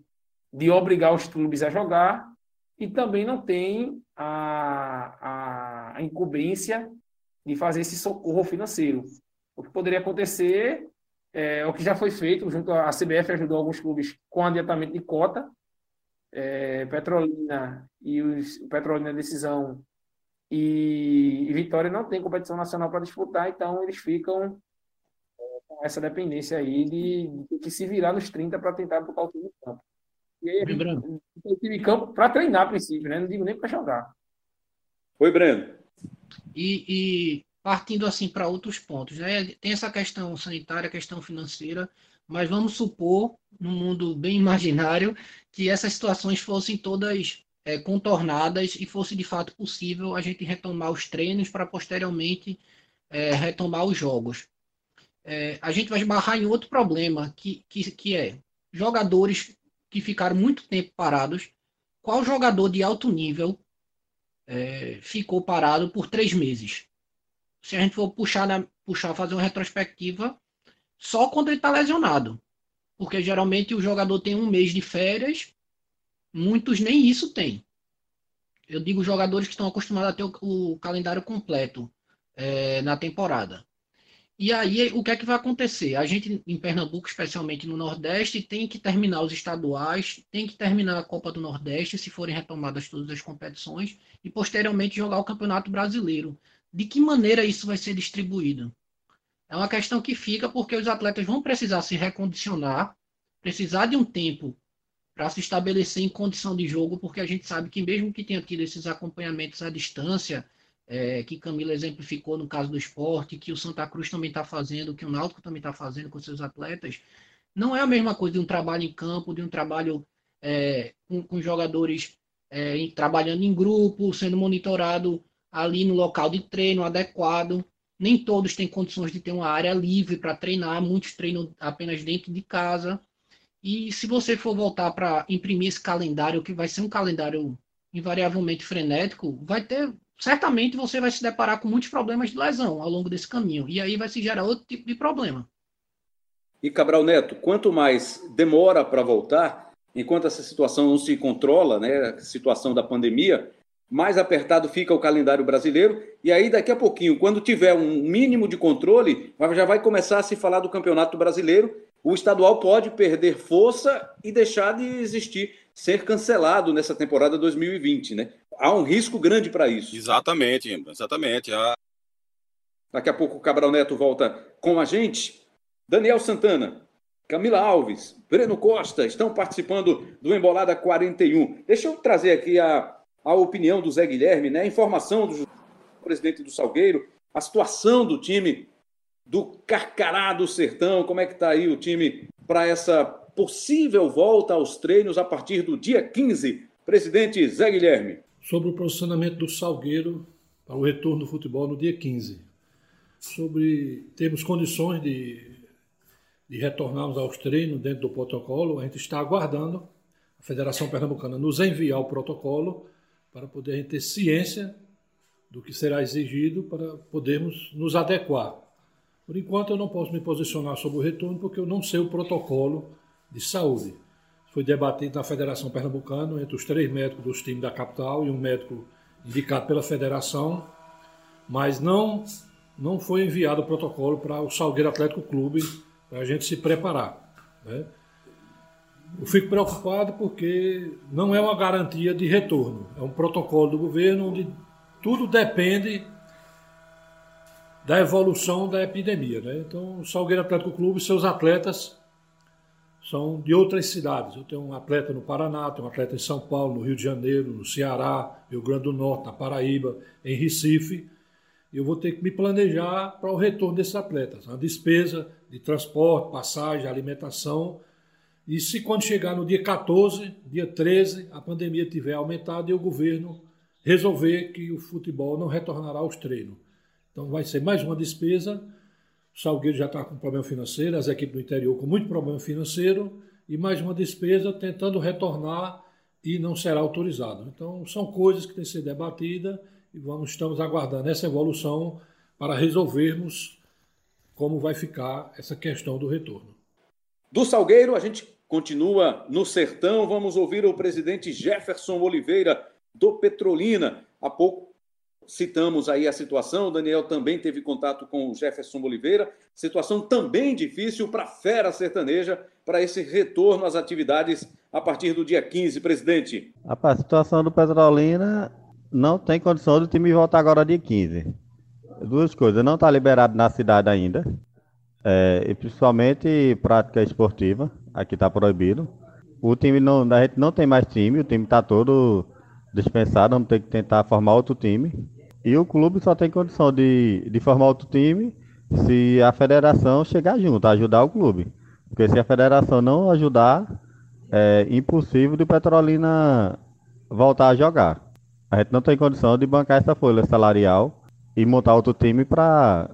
de obrigar os clubes a jogar e também não tem a, a, incumbência de fazer esse socorro financeiro. O que poderia acontecer é o que já foi feito, junto à CBF ajudou alguns clubes com adiantamento de cota, é, Petrolina e os Petrolina Decisão e, e, Vitória não tem competição nacional para disputar, então eles ficam é, com essa dependência aí de, de, de se virar nos 30 para tentar botar o time em campo. E aí, Lembrando. tem time em campo para treinar, a princípio, né? Não digo nem para jogar. Oi, Breno. E, e partindo assim para outros pontos, né? Tem essa questão sanitária, questão financeira, mas vamos supor, num mundo bem imaginário, que essas situações fossem todas é, contornadas e fosse de fato possível a gente retomar os treinos para posteriormente é, retomar os jogos. É, a gente vai esbarrar em outro problema, que, que, que é jogadores que ficaram muito tempo parados. Qual jogador de alto nível é, ficou parado por três meses? Se a gente for puxar, na, puxar fazer uma retrospectiva, só quando ele está lesionado. Porque geralmente o jogador tem um mês de férias, muitos nem isso têm. Eu digo jogadores que estão acostumados a ter o, o calendário completo é, na temporada. E aí, o que é que vai acontecer? A gente, em Pernambuco, especialmente no Nordeste, tem que terminar os estaduais, tem que terminar a Copa do Nordeste, se forem retomadas todas as competições, e posteriormente jogar o Campeonato Brasileiro. De que maneira isso vai ser distribuído? É uma questão que fica porque os atletas vão precisar se recondicionar, precisar de um tempo para se estabelecer em condição de jogo, porque a gente sabe que mesmo que tenha tido esses acompanhamentos à distância, é, que Camila exemplificou no caso do esporte, que o Santa Cruz também está fazendo, que o Náutico também está fazendo com seus atletas, não é a mesma coisa de um trabalho em campo, de um trabalho é, com, com, jogadores é, em, trabalhando em grupo, sendo monitorado ali no local de treino adequado. Nem todos têm condições de ter uma área livre para treinar, muitos treinam apenas dentro de casa. E se você for voltar para imprimir esse calendário, que vai ser um calendário invariavelmente frenético, vai ter certamente você vai se deparar com muitos problemas de lesão ao longo desse caminho. E aí vai se gerar outro tipo de problema. E Cabral Neto, quanto mais demora para voltar, enquanto essa situação não se controla, né, a situação da pandemia, mais apertado fica o calendário brasileiro. E aí, daqui a pouquinho, quando tiver um mínimo de controle, já vai começar a se falar do Campeonato Brasileiro. O estadual pode perder força e deixar de existir, ser cancelado nessa temporada 2020, né? há um risco grande para isso. Exatamente, exatamente. A... Daqui a pouco o Cabral Neto volta com a gente. Daniel Santana, Camila Alves, Breno Costa estão participando do Embolada 41. Deixa eu trazer aqui a, a opinião do Zé Guilherme, né? A informação do presidente do Salgueiro, a situação do time do Carcará do Sertão, como é que está aí o time para essa possível volta aos treinos a partir do dia 15. Presidente Zé Guilherme sobre o posicionamento do Salgueiro para o retorno do futebol no dia 15. Sobre termos condições de, de retornarmos aos treinos dentro do protocolo, a gente está aguardando a Federação Pernambucana nos enviar o protocolo para poder a gente ter ciência do que será exigido para podermos nos adequar. Por enquanto, eu não posso me posicionar sobre o retorno porque eu não sei o protocolo de saúde. Foi debatido na Federação Pernambucana entre os três médicos dos times da capital e um médico indicado pela federação, mas não não foi enviado o protocolo para o Salgueiro Atlético Clube para a gente se preparar. Né? Eu fico preocupado porque não é uma garantia de retorno, é um protocolo do governo onde tudo depende da evolução da epidemia. Né? Então, o Salgueiro Atlético Clube, seus atletas são de outras cidades. Eu tenho um atleta no Paraná, tenho um atleta em São Paulo, no Rio de Janeiro, no Ceará, Rio Grande do Norte, na Paraíba, em Recife. Eu vou ter que me planejar para o retorno desses atletas. A despesa de transporte, passagem, alimentação. E se quando chegar no dia 14, dia 13, a pandemia tiver aumentado e o governo resolver que o futebol não retornará aos treinos. Então vai ser mais uma despesa o Salgueiro já está com problema financeiro, as equipes do interior com muito problema financeiro e mais uma despesa tentando retornar e não será autorizado. Então, são coisas que têm que ser debatidas e vamos, estamos aguardando essa evolução para resolvermos como vai ficar essa questão do retorno. Do Salgueiro, a gente continua no sertão. Vamos ouvir o presidente Jefferson Oliveira, do Petrolina. Há pouco citamos aí a situação, o Daniel também teve contato com o Jefferson Oliveira, situação também difícil para a fera sertaneja, para esse retorno às atividades a partir do dia 15, presidente. A situação do Petrolina não tem condição do time voltar agora dia 15. Duas coisas, não está liberado na cidade ainda, é, e principalmente prática esportiva, aqui está proibido. O time não, a gente não tem mais time, o time está todo dispensado, vamos ter que tentar formar outro time. E o clube só tem condição de, de formar outro time se a federação chegar junto, ajudar o clube. Porque se a federação não ajudar, é impossível de Petrolina voltar a jogar. A gente não tem condição de bancar essa folha salarial e montar outro time para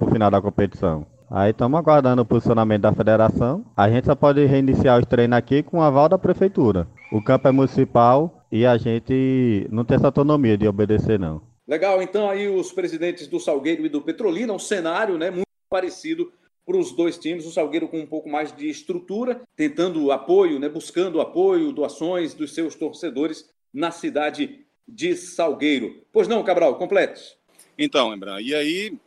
o final da competição. Aí estamos aguardando o posicionamento da federação. A gente só pode reiniciar os treinos aqui com o aval da prefeitura. O campo é municipal, e a gente não tem essa autonomia de obedecer, não. Legal, então aí os presidentes do Salgueiro e do Petrolina, um cenário né, muito parecido para os dois times, o Salgueiro com um pouco mais de estrutura, tentando apoio, né, buscando apoio, doações dos seus torcedores na cidade de Salgueiro. Pois não, Cabral, complete. Então, Embran, e aí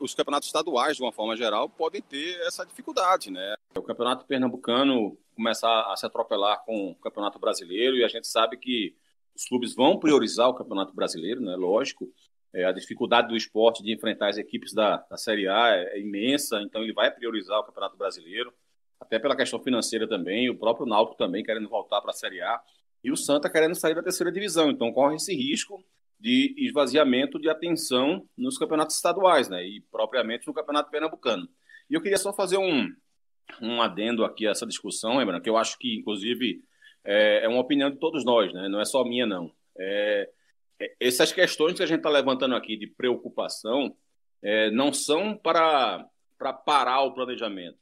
os campeonatos estaduais, de uma forma geral, podem ter essa dificuldade, né? O campeonato pernambucano começar a se atropelar com o campeonato brasileiro e a gente sabe que os clubes vão priorizar o campeonato brasileiro, né? Lógico. É, a dificuldade do esporte de enfrentar as equipes da, da Série A é, é imensa, então ele vai priorizar o campeonato brasileiro, até pela questão financeira também, o próprio Náutico também querendo voltar para a Série A e o Santa querendo sair da terceira divisão. Então corre esse risco de esvaziamento de atenção nos campeonatos estaduais, né? E propriamente no campeonato pernambucano. E eu queria só fazer um, um adendo aqui a essa discussão, lembrando que eu acho que, inclusive, é, é, uma opinião de todos nós, né? Não é só minha, não. É, é essas questões que a gente está levantando aqui de preocupação é, não são para, para parar o planejamento,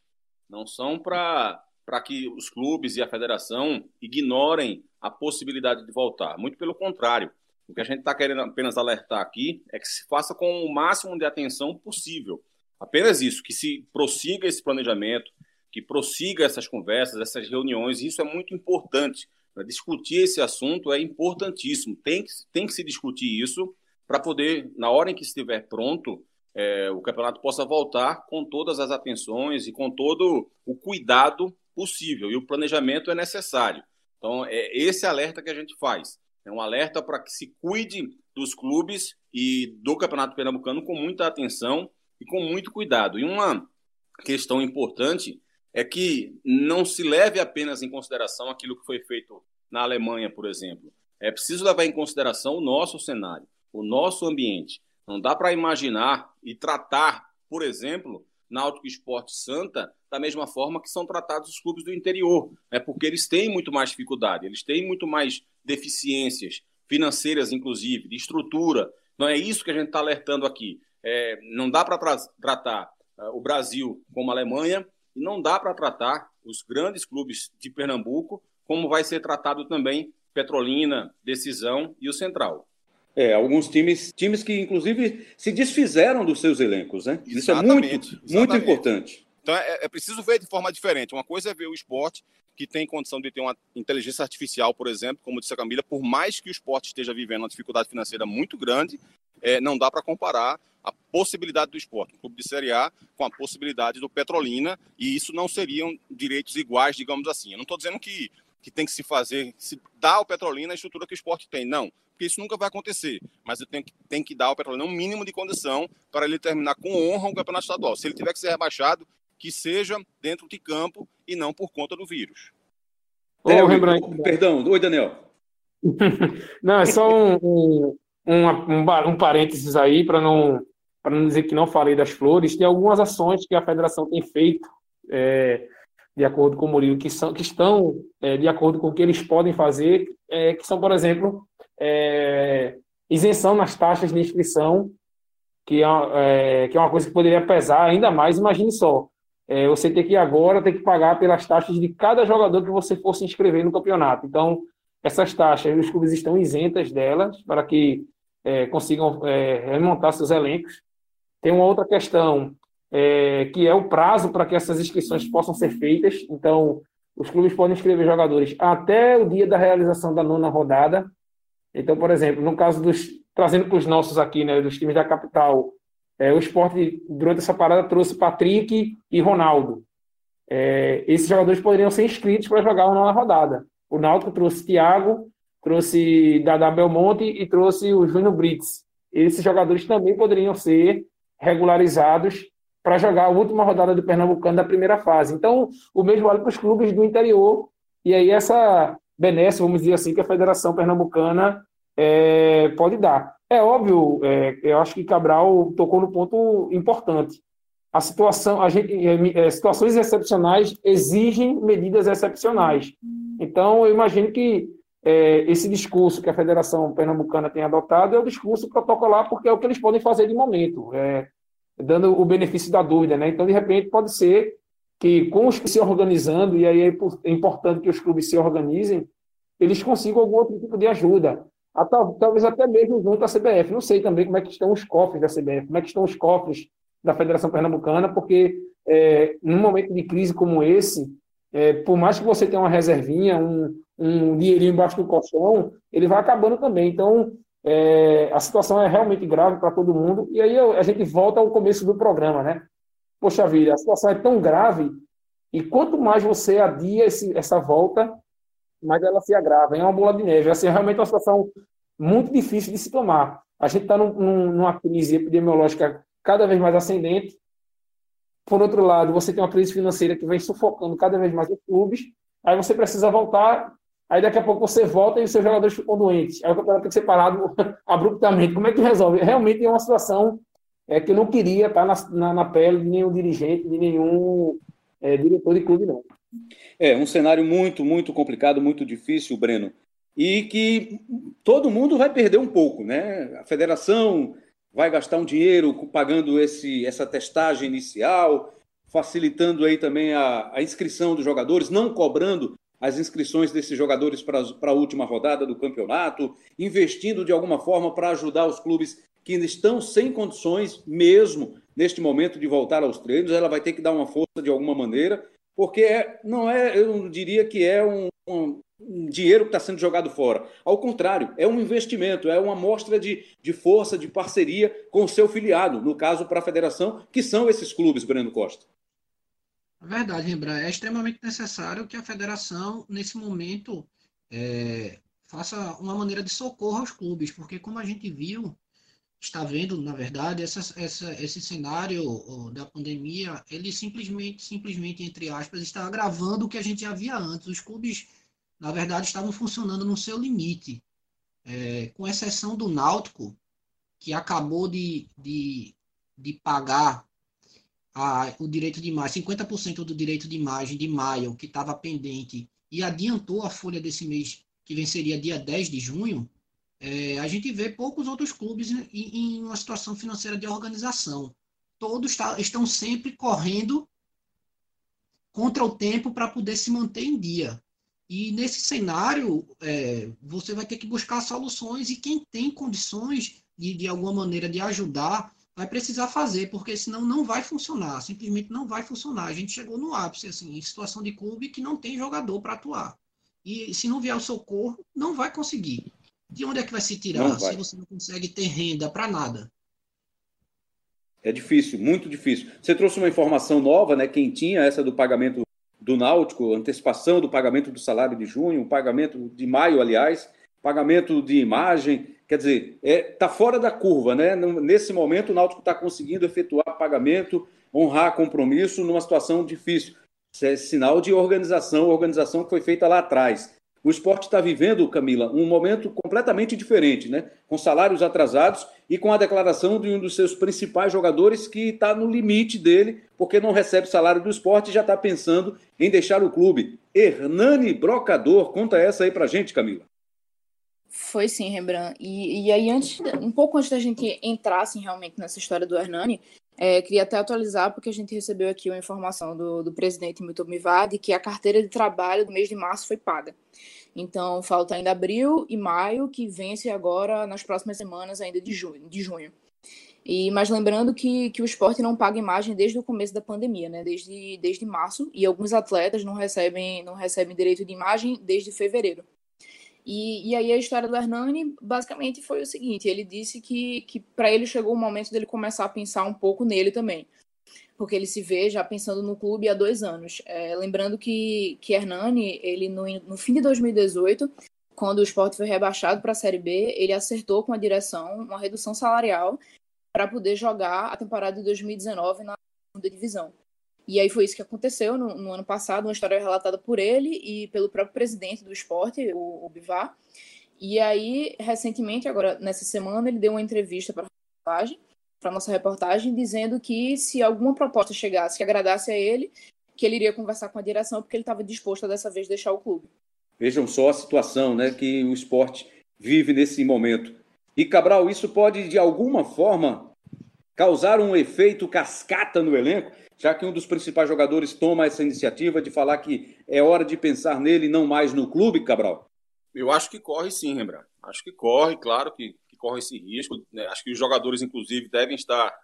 não são para para que os clubes e a federação ignorem a possibilidade de voltar. Muito pelo contrário. O que a gente está querendo apenas alertar aqui é que se faça com o máximo de atenção possível. Apenas isso, que se prossiga esse planejamento, que prossiga essas conversas, essas reuniões. Isso é muito importante. Discutir esse assunto é importantíssimo. Tem que, tem que se discutir isso para poder, na hora em que estiver pronto, é, o campeonato possa voltar com todas as atenções e com todo o cuidado possível. E o planejamento é necessário. Então, é esse alerta que a gente faz. É um alerta para que se cuide dos clubes e do Campeonato Pernambucano com muita atenção e com muito cuidado. E uma questão importante é que não se leve apenas em consideração aquilo que foi feito na Alemanha, por exemplo. É preciso levar em consideração o nosso cenário, o nosso ambiente. Não dá para imaginar e tratar, por exemplo, Náutico Esporte Santa da mesma forma que são tratados os clubes do interior, é porque eles têm muito mais dificuldade, eles têm muito mais deficiências financeiras, inclusive, de estrutura. Não é isso que a gente está alertando aqui. É, não dá para tra tratar uh, o Brasil como a Alemanha e não dá para tratar os grandes clubes de Pernambuco como vai ser tratado também Petrolina, Decisão e o Central. É, alguns times, times que inclusive se desfizeram dos seus elencos, né? Isso é muito, exatamente. muito importante. Então é, é, preciso ver de forma diferente. Uma coisa é ver o esporte que tem condição de ter uma inteligência artificial, por exemplo, como disse a Camila, por mais que o esporte esteja vivendo uma dificuldade financeira muito grande, é, não dá para comparar a possibilidade do esporte, um clube de Série A, com a possibilidade do Petrolina, e isso não seriam direitos iguais, digamos assim. Eu não estou dizendo que, que tem que se fazer, se dar ao Petrolina a estrutura que o esporte tem, não, porque isso nunca vai acontecer, mas eu tenho que, tem que dar ao Petrolina um mínimo de condição para ele terminar com honra o campeonato estadual. Se ele tiver que ser rebaixado, que seja dentro de campo e não por conta do vírus. Ô, é, Rembrandt. Perdão, oi, Daniel. não, é só um, um, um, um, um parênteses aí para não para não dizer que não falei das flores, tem algumas ações que a federação tem feito, é, de acordo com o Murilo, que, são, que estão é, de acordo com o que eles podem fazer, é, que são, por exemplo, é, isenção nas taxas de inscrição, que é, é, que é uma coisa que poderia pesar ainda mais, imagine só, é, você tem que agora ter que pagar pelas taxas de cada jogador que você for se inscrever no campeonato. Então, essas taxas, os clubes estão isentas delas, para que consigam remontar seus elencos. Tem uma outra questão, é, que é o prazo para que essas inscrições possam ser feitas. Então, os clubes podem inscrever jogadores até o dia da realização da nona rodada. Então, por exemplo, no caso dos. Trazendo para os nossos aqui, né, dos times da capital, é, o esporte, durante essa parada, trouxe Patrick e Ronaldo. É, esses jogadores poderiam ser inscritos para jogar a nona rodada. O Náutico trouxe Thiago, trouxe Dada Belmonte e trouxe o Júnior Brits. Esses jogadores também poderiam ser regularizados para jogar a última rodada do Pernambucano da primeira fase. Então, o mesmo vale para os clubes do interior, e aí essa benesse, vamos dizer assim, que a Federação Pernambucana é, pode dar. É óbvio, é, eu acho que Cabral tocou no ponto importante. A situação, a gente, é, é situações excepcionais exigem medidas excepcionais. Então, eu imagino que é, esse discurso que a Federação Pernambucana tem adotado é o discurso protocolar, porque é o que eles podem fazer de momento, é, dando o benefício da dúvida. Né? Então, de repente, pode ser que, com os que se organizando, e aí é, importante que os clubes se organizem, eles consigam algum outro tipo de ajuda. Talvez até mesmo junto à CBF. Não sei também como é que estão os cofres da CBF, como é que estão os cofres da Federação Pernambucana, porque é, num momento de crise como esse, é, por mais que você tenha uma reservinha, um, um dinheirinho embaixo do colchão, ele vai acabando também. Então, é, a situação é realmente grave para todo mundo. E aí a gente volta ao começo do programa, né? Poxa vida, a situação é tão grave e quanto mais você adia esse, essa volta, mais ela se agrava. É uma bola de neve. Assim, é realmente uma situação muito difícil de se tomar. A gente está num, numa crise epidemiológica cada vez mais ascendente. Por outro lado, você tem uma crise financeira que vem sufocando cada vez mais os clubes. Aí você precisa voltar Aí daqui a pouco você volta e os seus jogadores ficam doentes. Aí o campeonato tem que ser parado abruptamente. Como é que resolve? Realmente é uma situação é, que eu não queria estar na, na, na pele de nenhum dirigente, de nenhum é, diretor de clube, não. É um cenário muito, muito complicado, muito difícil, Breno. E que todo mundo vai perder um pouco, né? A federação vai gastar um dinheiro pagando esse, essa testagem inicial, facilitando aí também a, a inscrição dos jogadores, não cobrando as inscrições desses jogadores para a última rodada do campeonato, investindo de alguma forma para ajudar os clubes que estão sem condições, mesmo neste momento, de voltar aos treinos. Ela vai ter que dar uma força de alguma maneira, porque é, não é, eu diria que é um, um, dinheiro que está sendo jogado fora. Ao contrário, é um investimento, é uma mostra de, de força, de parceria com o seu filiado, no caso para a federação, que são esses clubes, Breno Costa. É verdade, Rembrandt. É extremamente necessário que a federação, nesse momento, é, faça uma maneira de socorro aos clubes, porque como a gente viu, está vendo, na verdade, essa, essa, esse cenário da pandemia, ele simplesmente, simplesmente, entre aspas, está agravando o que a gente já via antes. Os clubes, na verdade, estavam funcionando no seu limite. É, com exceção do Náutico, que acabou de, de, de pagar a, o direito de imagem, 50% do direito de imagem de maio, que estava pendente, e adiantou a folha desse mês, que venceria dia 10 de junho, é, a gente vê poucos outros clubes em, em uma situação financeira de organização. Todos tá, estão sempre correndo contra o tempo para poder se manter em dia. E nesse cenário, é, você vai ter que buscar soluções e quem tem condições de, de alguma maneira de ajudar vai precisar fazer, porque senão não vai funcionar, simplesmente não vai funcionar. A gente chegou no ápice, assim, em situação de clube que não tem jogador para atuar. E se não vier o socorro, não vai conseguir. De onde é que vai se tirar vai. se você não consegue ter renda para nada? É difícil, muito difícil. Você trouxe uma informação nova, né? Quem tinha essa do pagamento do Náutico, antecipação do pagamento do salário de junho, pagamento de maio, aliás, pagamento de imagem. Quer dizer, está é, tá fora da curva, né? Nesse momento, o Náutico está conseguindo efetuar pagamento, honrar compromisso numa situação difícil. Isso é sinal de organização, organização que foi feita lá atrás. O esporte está vivendo, Camila, um momento completamente diferente, né? Com salários atrasados e com a declaração de um dos seus principais jogadores que está no limite dele, porque não recebe salário do esporte e já está pensando em deixar o clube. Hernani Brocador, conta essa aí pra gente, Camila. Foi sim, Rembrandt. E, e aí, antes, um pouco antes da gente entrar assim, realmente nessa história do Hernani, é, queria até atualizar, porque a gente recebeu aqui uma informação do, do presidente Milton que a carteira de trabalho do mês de março foi paga. Então, falta ainda abril e maio, que vence agora nas próximas semanas, ainda de junho. De junho. E, mas lembrando que, que o esporte não paga imagem desde o começo da pandemia, né? desde, desde março, e alguns atletas não recebem, não recebem direito de imagem desde fevereiro. E, e aí a história do Hernani basicamente foi o seguinte: ele disse que, que para ele chegou o momento dele começar a pensar um pouco nele também. Porque ele se vê já pensando no clube há dois anos. É, lembrando que, que Hernani, ele no, no fim de 2018, quando o esporte foi rebaixado para a Série B, ele acertou com a direção uma redução salarial para poder jogar a temporada de 2019 na segunda divisão. E aí foi isso que aconteceu no, no, ano passado, uma história relatada por ele e pelo próprio presidente do esporte, o, o Bivar. E aí, recentemente, agora nessa semana, ele deu uma entrevista para a nossa reportagem, dizendo que se alguma proposta chegasse que agradasse a ele, que ele iria conversar com a direção, porque ele estava disposto a dessa vez deixar o clube. Vejam só a situação né, que o esporte vive nesse momento. E Cabral, isso pode de alguma forma causar um efeito cascata no elenco? já que um dos principais jogadores toma essa iniciativa de falar que é hora de pensar nele não mais no clube, Cabral? Eu acho que corre sim, Rembrandt. Acho que corre, claro que, que corre esse risco. Né? Acho que os jogadores, inclusive, devem estar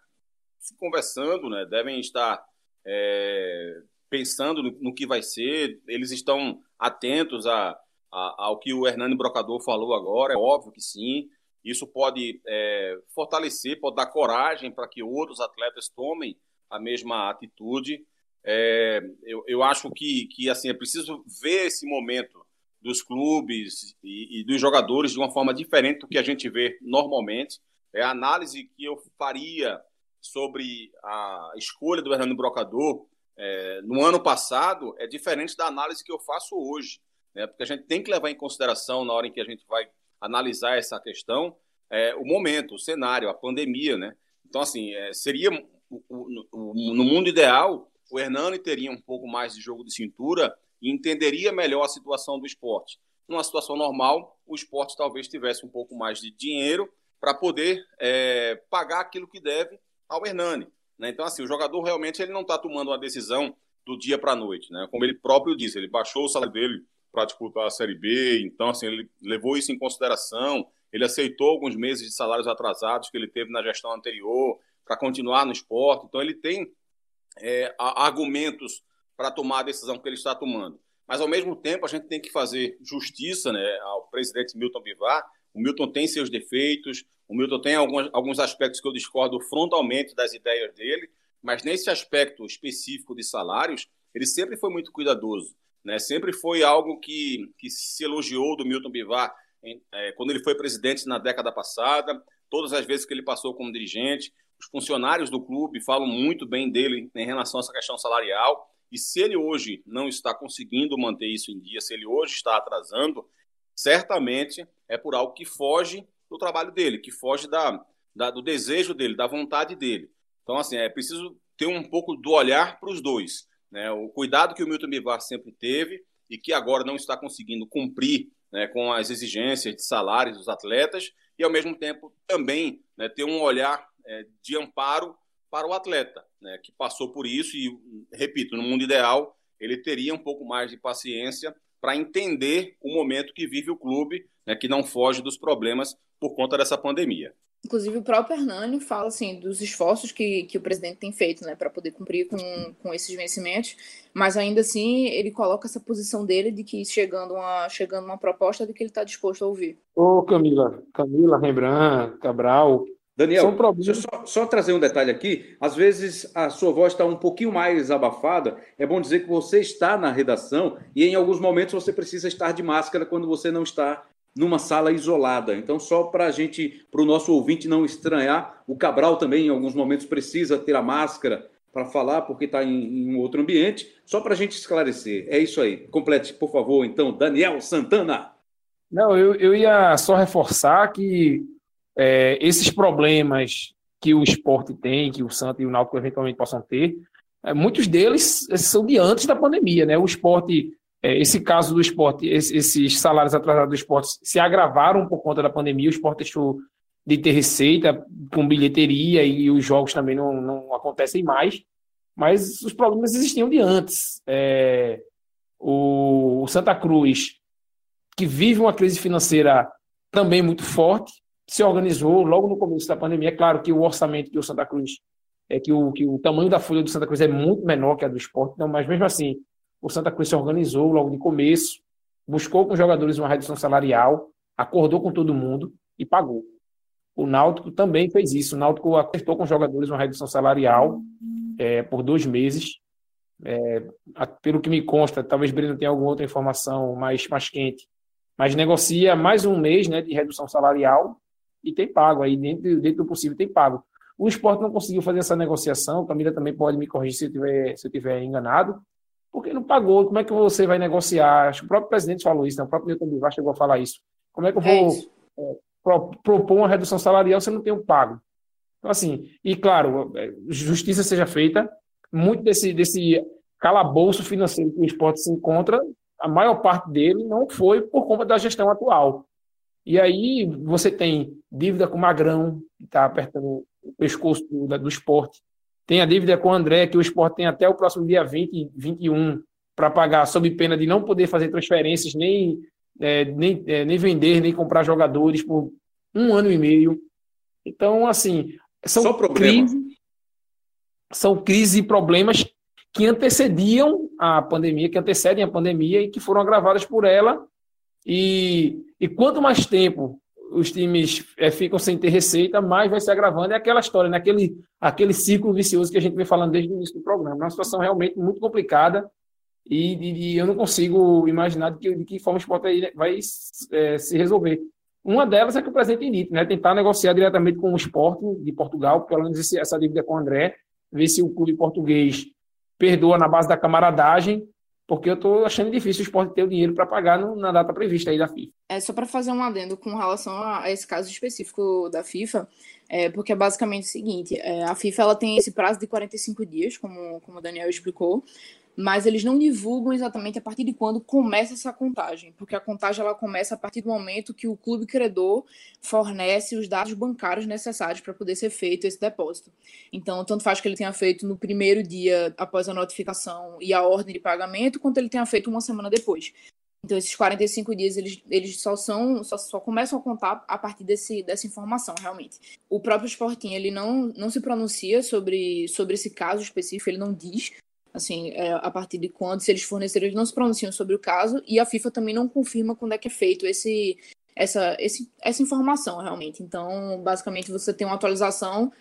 se conversando, né? devem estar é, pensando no, no, que vai ser. Eles estão atentos a, a, ao que o Hernani Brocador falou agora, é óbvio que sim. Isso pode é, fortalecer, pode dar coragem para que outros atletas tomem a mesma atitude. É, eu, eu acho que, que assim é preciso ver esse momento dos clubes e, e, dos jogadores de uma forma diferente do que a gente vê normalmente. É a análise que eu faria sobre a escolha do Hernando Brocador é, no ano passado é diferente da análise que eu faço hoje, né? porque a gente tem que levar em consideração na hora em que a gente vai analisar essa questão é, o momento, o cenário, a pandemia, né? Então assim é, seria no mundo ideal, o Hernani teria um pouco mais de jogo de cintura e entenderia melhor a situação do esporte. Numa situação normal, o esporte talvez tivesse um pouco mais de dinheiro para poder é, pagar aquilo que deve ao Hernani. Né? Então, assim, o jogador realmente ele não está tomando uma decisão do dia para a noite. Né? Como ele próprio disse, ele baixou o salário dele para disputar a Série B, então, assim, ele levou isso em consideração. Ele aceitou alguns meses de salários atrasados que ele teve na gestão anterior para continuar no esporte. Então, ele tem é, argumentos para tomar a decisão que ele está tomando. Mas, ao mesmo tempo, a gente tem que fazer justiça né, ao presidente Milton Bivar. O Milton tem seus defeitos, o Milton tem alguns, alguns aspectos que eu discordo frontalmente das ideias dele, mas nesse aspecto específico de salários, ele sempre foi muito cuidadoso. Né? Sempre foi algo que, que se elogiou do Milton Bivar em, é, quando ele foi presidente na década passada, todas as vezes que ele passou como dirigente. Os funcionários do clube falam muito bem dele em relação a essa questão salarial. E se ele hoje não está conseguindo manter isso em dia, se ele hoje está atrasando, certamente é por algo que foge do trabalho dele, que foge da, da do desejo dele, da vontade dele. Então, assim, é preciso ter um pouco do olhar para os dois. Né? O cuidado que o Milton Bivar sempre teve e que agora não está conseguindo cumprir né, com as exigências de salários dos atletas e, ao mesmo tempo, também né, ter um olhar é, de amparo para o atleta, né, que passou por isso e, repito, no mundo ideal, ele teria um pouco mais de paciência para entender o momento que vive o clube, né, que não foge dos problemas por conta dessa pandemia. Inclusive, o próprio Hernani fala assim, dos esforços que, que o presidente tem feito né, para poder cumprir com, com esses vencimentos, mas ainda assim ele coloca essa posição dele de que chegando uma, chegando uma proposta de que ele está disposto a ouvir. Ô, Camila, Camila, Rembrandt, Cabral. Daniel, deixa eu só, só trazer um detalhe aqui. Às vezes a sua voz está um pouquinho mais abafada. É bom dizer que você está na redação e em alguns momentos você precisa estar de máscara quando você não está numa sala isolada. Então, só para a gente, para o nosso ouvinte não estranhar, o Cabral também, em alguns momentos, precisa ter a máscara para falar, porque está em, em, um outro ambiente. Só para a gente esclarecer. É isso aí. Complete, por favor, então, Daniel Santana. Não, eu, eu ia só reforçar que é, esses problemas que o esporte tem, que o Santos e o Náutico eventualmente possam ter, é, muitos deles são de antes da pandemia, né? O esporte é, esse caso do esporte, esses salários atrasados do esporte se agravaram por conta da pandemia, o esporte deixou de ter receita com bilheteria e os jogos também não, não acontecem mais, mas os problemas existiam de antes. É, o, o Santa Cruz, que vive uma crise financeira também muito forte, se organizou logo no começo da pandemia. É claro que o orçamento do Santa Cruz é que o, que o tamanho da folha do Santa Cruz é muito menor que a do esporte, então, mas mesmo assim o Santa Cruz se organizou logo de começo, buscou com os jogadores uma redução salarial, acordou com todo mundo e pagou. O Náutico também fez isso. O Náutico acertou com os jogadores uma redução salarial é, por dois meses. É, pelo que me consta, talvez Breno tenha alguma outra informação mais, mais quente, mas negocia mais um mês né, de redução salarial e tem pago aí, dentro, dentro do possível, tem pago. O esporte não conseguiu fazer essa negociação, Camila também pode me corrigir se eu tiver, se tiver enganado, porque não pagou. Como é que você vai negociar? Acho que o próprio presidente falou isso, né? o próprio Milton Bivar chegou a falar isso. Como é que eu vou é é, propor uma redução salarial se eu não tenho pago? Então, assim, e claro, é, justiça seja feita, muito desse, desse calabouço financeiro que o esporte se encontra, a maior parte dele não foi por conta da gestão atual. E aí você tem dívida com Magrão, que está apertando o pescoço do, do esporte. Tem a dívida com o André, que o esporte tem até o próximo dia 20, 21 para pagar, sob pena de não poder fazer transferências, nem, é, nem, é, nem vender, nem comprar jogadores por um ano e meio. Então, assim, são crises, são crises e problemas que antecediam a pandemia, que antecedem a pandemia e que foram agravadas por ela. E, e quanto mais tempo os times é, ficam sem ter receita, mais vai se agravando. É aquela história, né? aquele, aquele ciclo vicioso que a gente vem falando desde o início do programa. É uma situação realmente muito complicada e, e, e eu não consigo imaginar de que, de que forma o esporte vai, é, se resolver. Uma delas é que o presidente indique, né? tentar negociar diretamente com o esporte de Portugal, pelo menos esse, essa dívida com o André, ver se o clube português perdoa na base da camaradagem porque eu estou achando difícil o esporte ter o dinheiro para pagar no, na data prevista aí da FIFA. É só para fazer um adendo com relação a, a, esse caso específico da FIFA, é, porque é basicamente o seguinte: é, a FIFA ela tem esse prazo de 45 dias, como, como o Daniel explicou, mas eles não divulgam exatamente a partir de quando começa essa contagem, porque a contagem ela começa a partir do momento que o clube credor fornece os dados bancários necessários para poder ser feito esse depósito. Então, tanto faz que ele tenha feito no primeiro dia após a notificação e a ordem de pagamento, quanto ele tenha feito uma semana depois. Então, esses 45 dias, eles, eles só são, só, só começam a contar a partir desse, dessa informação, realmente. O próprio Sporting, ele não, não se pronuncia sobre, sobre esse caso específico, ele não diz assim, é, a partir de quando, se eles forneceram, eles não se pronunciam sobre o caso, e a FIFA também não confirma quando é que é feito esse, essa, esse, essa informação, realmente. Então, basicamente, você tem uma atualização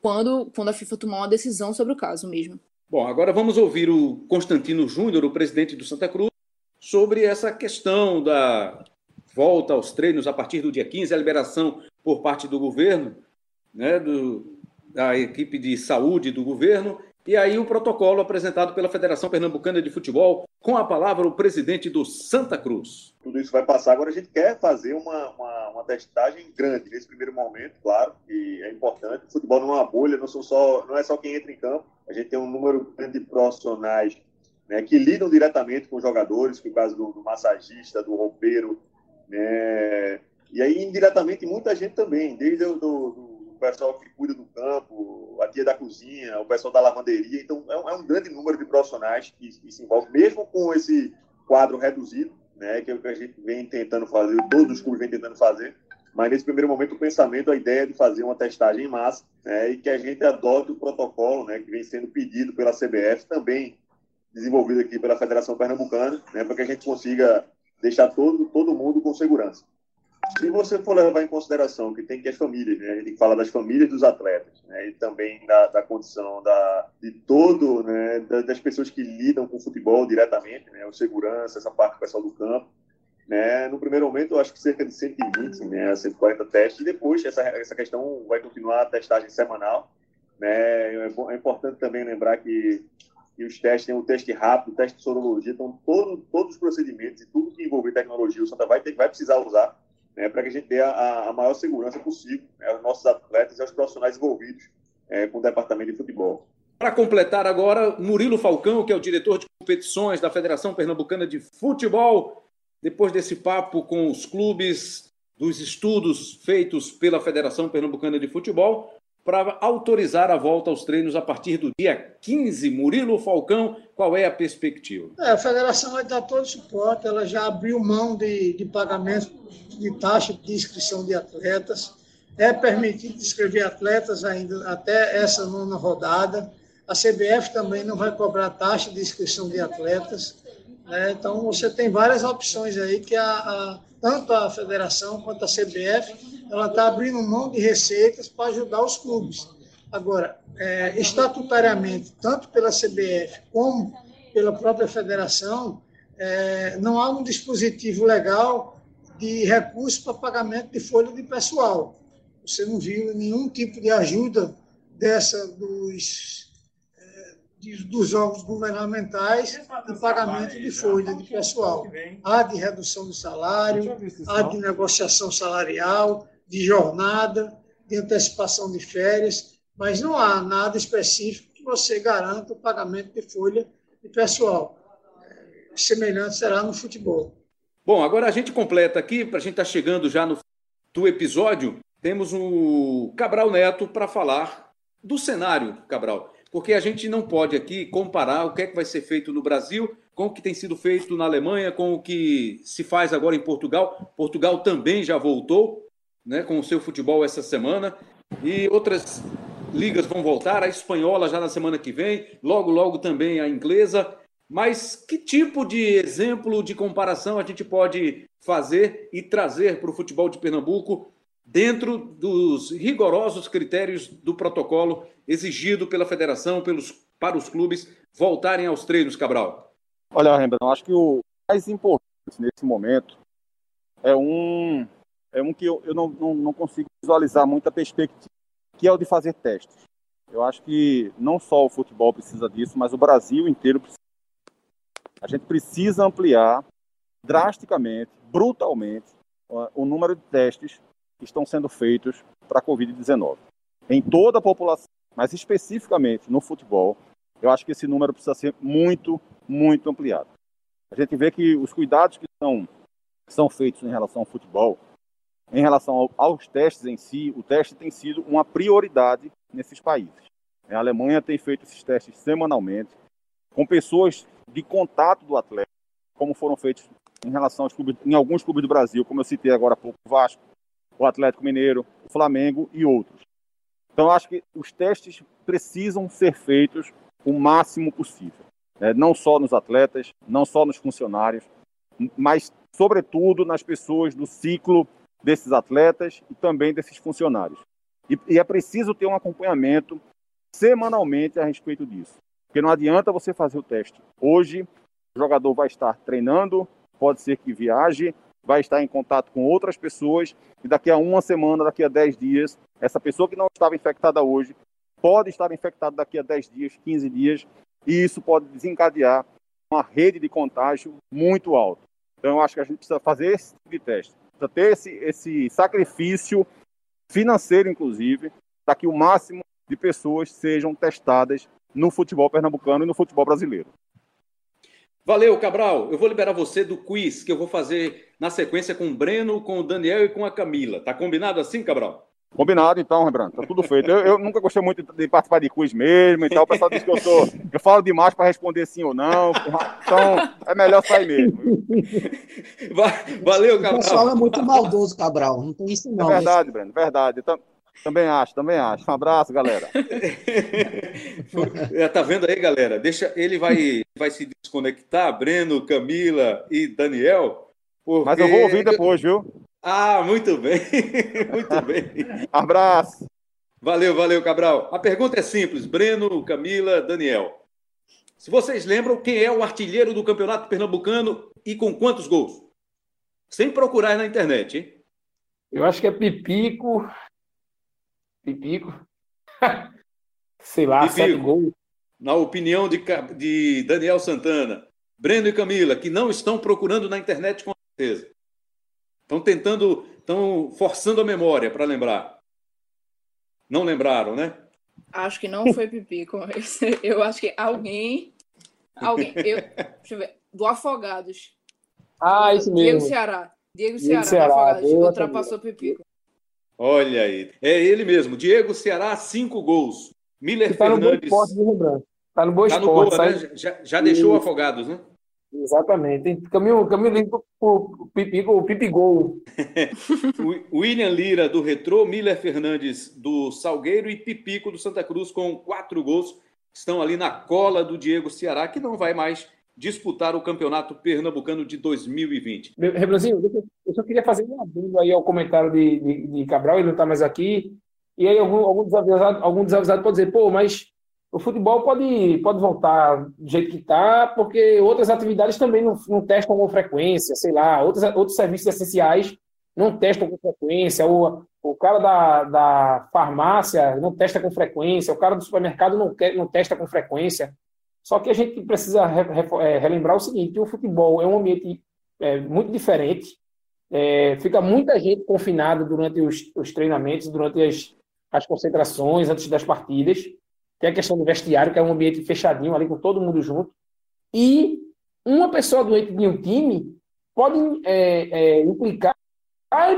quando, quando a FIFA tomar uma decisão sobre o caso mesmo. Bom, agora vamos ouvir o Constantino Júnior, o presidente do Santa Cruz, sobre essa questão da volta aos treinos a partir do dia 15, a liberação por parte do governo, né, do, da equipe de saúde do governo e aí o protocolo apresentado pela Federação Pernambucana de Futebol, com a palavra o presidente do Santa Cruz. Tudo isso vai passar. Agora a gente quer fazer uma, uma, uma testagem grande nesse primeiro momento, claro, que é importante. O futebol não é uma bolha, não, são só, não é só quem entra em campo. A gente tem um número grande de profissionais né, que lidam diretamente com jogadores, que é o caso do, do massagista, do roupeiro, né, e aí indiretamente muita gente também, desde o do, do pessoal que cuida do campo, a tia da cozinha, o pessoal da lavanderia. Então, é um, é um grande número de profissionais que, que, se envolvem, mesmo com esse quadro reduzido. né, que é o que a gente vem tentando fazer, todos os clubes vêm tentando fazer, mas nesse primeiro momento o pensamento, a ideia é de fazer uma testagem em massa né, e que a gente adote o protocolo né, que vem sendo pedido pela CBF, também desenvolvido aqui pela Federação Pernambucana, né, para que a gente consiga deixar todo, todo mundo com segurança. Se você for levar em consideração que tem que as famílias, né, a gente fala das famílias dos atletas, né, e também da, da condição da, de todo, né, das pessoas que lidam com o futebol diretamente, né, o segurança, essa parte pessoal do campo, né, no primeiro momento, eu acho que cerca de 120, né, 140 testes, e depois essa, essa questão vai continuar a testagem semanal. Né, é, é importante também lembrar que, que os testes, tem o teste rápido, o teste de sorologia, então todo, todos os procedimentos e tudo que envolver tecnologia, o Santa vai, ter, vai precisar usar né, para que a gente dê a, a maior segurança possível né, aos nossos atletas e aos profissionais envolvidos é, com o departamento de futebol. Para completar agora, Murilo Falcão, que é o diretor de competições da Federação Pernambucana de Futebol, depois desse papo com os clubes, dos estudos feitos pela Federação Pernambucana de Futebol, para autorizar a volta aos treinos a partir do dia 15. Murilo Falcão, qual é a perspectiva? É, a federação vai dar todo o suporte, ela já abriu mão de, de pagamento de taxa de inscrição de atletas, é permitido inscrever atletas ainda até essa nona rodada. A CBF também não vai cobrar taxa de inscrição de atletas. Né? Então, você tem várias opções aí que a, a tanto a federação quanto a CBF ela está abrindo mão de receitas para ajudar os clubes. Agora, é, estatutariamente, tanto pela CBF como pela própria federação, é, não há um dispositivo legal de recurso para pagamento de folha de pessoal. Você não viu nenhum tipo de ajuda dessa dos dos órgãos governamentais de pagamento de folha de pessoal. Há de redução do salário, há de negociação salarial, de jornada, de antecipação de férias, mas não há nada específico que você garanta o pagamento de folha de pessoal. Semelhante será no futebol. Bom, agora a gente completa aqui, para a gente estar tá chegando já no do episódio, temos o Cabral Neto para falar do cenário, Cabral porque a gente não pode aqui comparar o que é que vai ser feito no Brasil com o que tem sido feito na Alemanha, com o que se faz agora em Portugal. Portugal também já voltou né, com o seu futebol essa semana e outras ligas vão voltar, a espanhola já na semana que vem, logo, logo também a inglesa. Mas que tipo de exemplo de comparação a gente pode fazer e trazer para o futebol de Pernambuco dentro dos rigorosos critérios do protocolo exigido pela federação pelos, para os clubes voltarem aos treinos, Cabral? Olha, Rembrandt, acho que o mais importante nesse momento é um, é um que eu, eu não, não, não consigo visualizar muita perspectiva, que é o de fazer testes. Eu acho que não só o futebol precisa disso, mas o Brasil inteiro precisa. A gente precisa ampliar drasticamente, brutalmente, o número de testes que estão sendo feitos para a Covid-19. Em toda a população, mas especificamente no futebol, eu acho que esse número precisa ser muito, muito ampliado. A gente vê que os cuidados que são, são feitos em relação ao futebol, em relação ao, aos testes em si, o teste tem sido uma prioridade nesses países. A Alemanha tem feito esses testes semanalmente, com pessoas de contato do atleta, como foram feitos em relação aos clubes, em alguns clubes do Brasil, como eu citei agora há pouco, Vasco, o Atlético Mineiro, o Flamengo e outros. Então, acho que os testes precisam ser feitos o máximo possível. Né? Não só nos atletas, não só nos funcionários, mas, sobretudo, nas pessoas do ciclo desses atletas e também desses funcionários. E, e é preciso ter um acompanhamento semanalmente a respeito disso. Porque não adianta você fazer o teste. Hoje, o jogador vai estar treinando, pode ser que viaje, vai estar em contato com outras pessoas e daqui a uma semana, daqui a 10 dias, essa pessoa que não estava infectada hoje pode estar infectada daqui a 10 dias, 15 dias, e isso pode desencadear uma rede de contágio muito alta. Então, eu acho que a gente precisa fazer esse tipo de teste, precisa ter esse, esse sacrifício financeiro, inclusive, para que o máximo de pessoas sejam testadas no futebol pernambucano e no futebol brasileiro. Valeu, Cabral. Eu vou liberar você do quiz que eu vou fazer na sequência com o Breno, com o Daniel e com a Camila. Tá combinado assim, Cabral? Combinado, então, Rembrandt. Tá tudo feito. Eu, eu, nunca gostei muito de participar de quiz mesmo e tal. O pessoal diz que eu sou. Eu falo demais para responder sim ou não. Então, é melhor sair mesmo. Valeu, Cabral. O pessoal é muito maldoso, Cabral. Não tem isso, não. É verdade, Breno, verdade. Então, também acho, também acho. Um abraço, galera. tá vendo aí, galera? Deixa, ele vai, vai se desconectar, Breno, Camila e Daniel. Porque... Mas eu vou ouvir depois, viu? Ah, muito bem, muito bem. Abraço. Valeu, valeu, Cabral. A pergunta é simples: Breno, Camila, Daniel. Se vocês lembram, quem é o artilheiro do Campeonato Pernambucano e com quantos gols? Sem procurar na internet, hein? Eu acho que é Pipico. Pipico. Sei lá, Pipico. sete gols. Na opinião de, de Daniel Santana, Breno e Camila, que não estão procurando na internet com certeza. Estão tentando, estão forçando a memória para lembrar. Não lembraram, né? Acho que não foi Pipico. Eu acho que alguém. Alguém. Eu, deixa eu ver. Do Afogados. Ah, isso mesmo. Diego Ceará. Diego, Diego Ceará, Ceará. Afogados. Ultrapassou Pipico. Olha aí. É ele mesmo. Diego Ceará, cinco gols. Miller tá Fernandes. No esporte, tá no Boa tá Esporte. No gol, né? Já, já deixou Afogados, né? Exatamente. Caminho, caminho limpo o Pipigo, o Pipigol. William Lira, do Retrô, Miller Fernandes, do Salgueiro e Pipico, do Santa Cruz, com quatro gols. Estão ali na cola do Diego Ceará, que não vai mais disputar o Campeonato Pernambucano de 2020. Rebranzinho, eu só queria fazer um adendo aí ao comentário de, de, de Cabral, ele não está mais aqui. E aí algum, algum, desavisado, algum desavisado pode dizer, pô, mas o futebol pode, pode voltar do jeito que está, porque outras atividades também não, não, testam com frequência, sei lá, outros, outros serviços essenciais não testam com frequência, o, cara da, da farmácia não testa com frequência, o cara do supermercado não, não testa com frequência. Só que a gente precisa re, re, é, relembrar o seguinte: o futebol é um ambiente é, muito diferente, é, fica muita gente confinada durante os, os treinamentos, durante as, as concentrações, antes das partidas. Tem a questão do vestiário, que é um ambiente fechadinho ali com todo mundo junto. E uma pessoa doente de um time pode é, é, implicar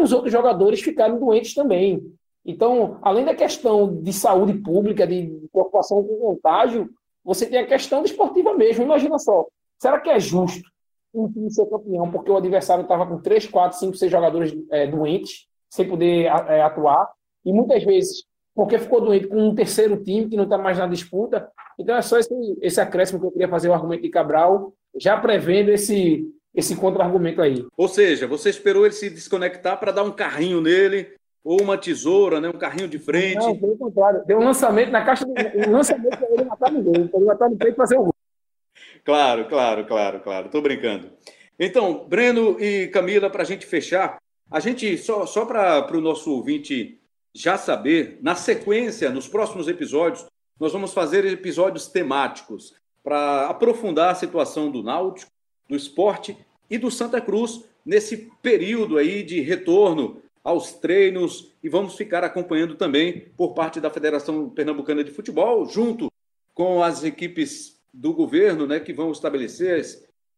os outros jogadores ficarem doentes também. Então, além da questão de saúde pública, de preocupação com contágio, você tem a questão esportiva mesmo. Imagina só, será que é justo um time ser campeão porque o adversário estava com 3, 4, 5, 6 jogadores é, doentes, sem poder é, atuar? E muitas vezes porque ficou doente com um terceiro time que não está mais na disputa. Então é só esse, esse acréscimo que eu queria fazer o argumento de Cabral, já prevendo esse, esse contra-argumento aí. Ou seja, você esperou ele se desconectar para dar um carrinho nele, ou uma tesoura, né? um carrinho de frente. Não, pelo contrário. Deu um lançamento na caixa, um lançamento para ele matar gol, para ele matar no peito e fazer o gol. Claro, claro, claro, claro. Estou brincando. Então, Breno e Camila, para a gente fechar, a gente, só, só para o nosso ouvinte já saber, na sequência, nos próximos episódios, nós vamos fazer episódios temáticos para aprofundar a situação do Náutico, do esporte e do Santa Cruz nesse período aí de retorno aos treinos e vamos ficar acompanhando também por parte da Federação Pernambucana de Futebol, junto com as equipes do governo, né, que vão estabelecer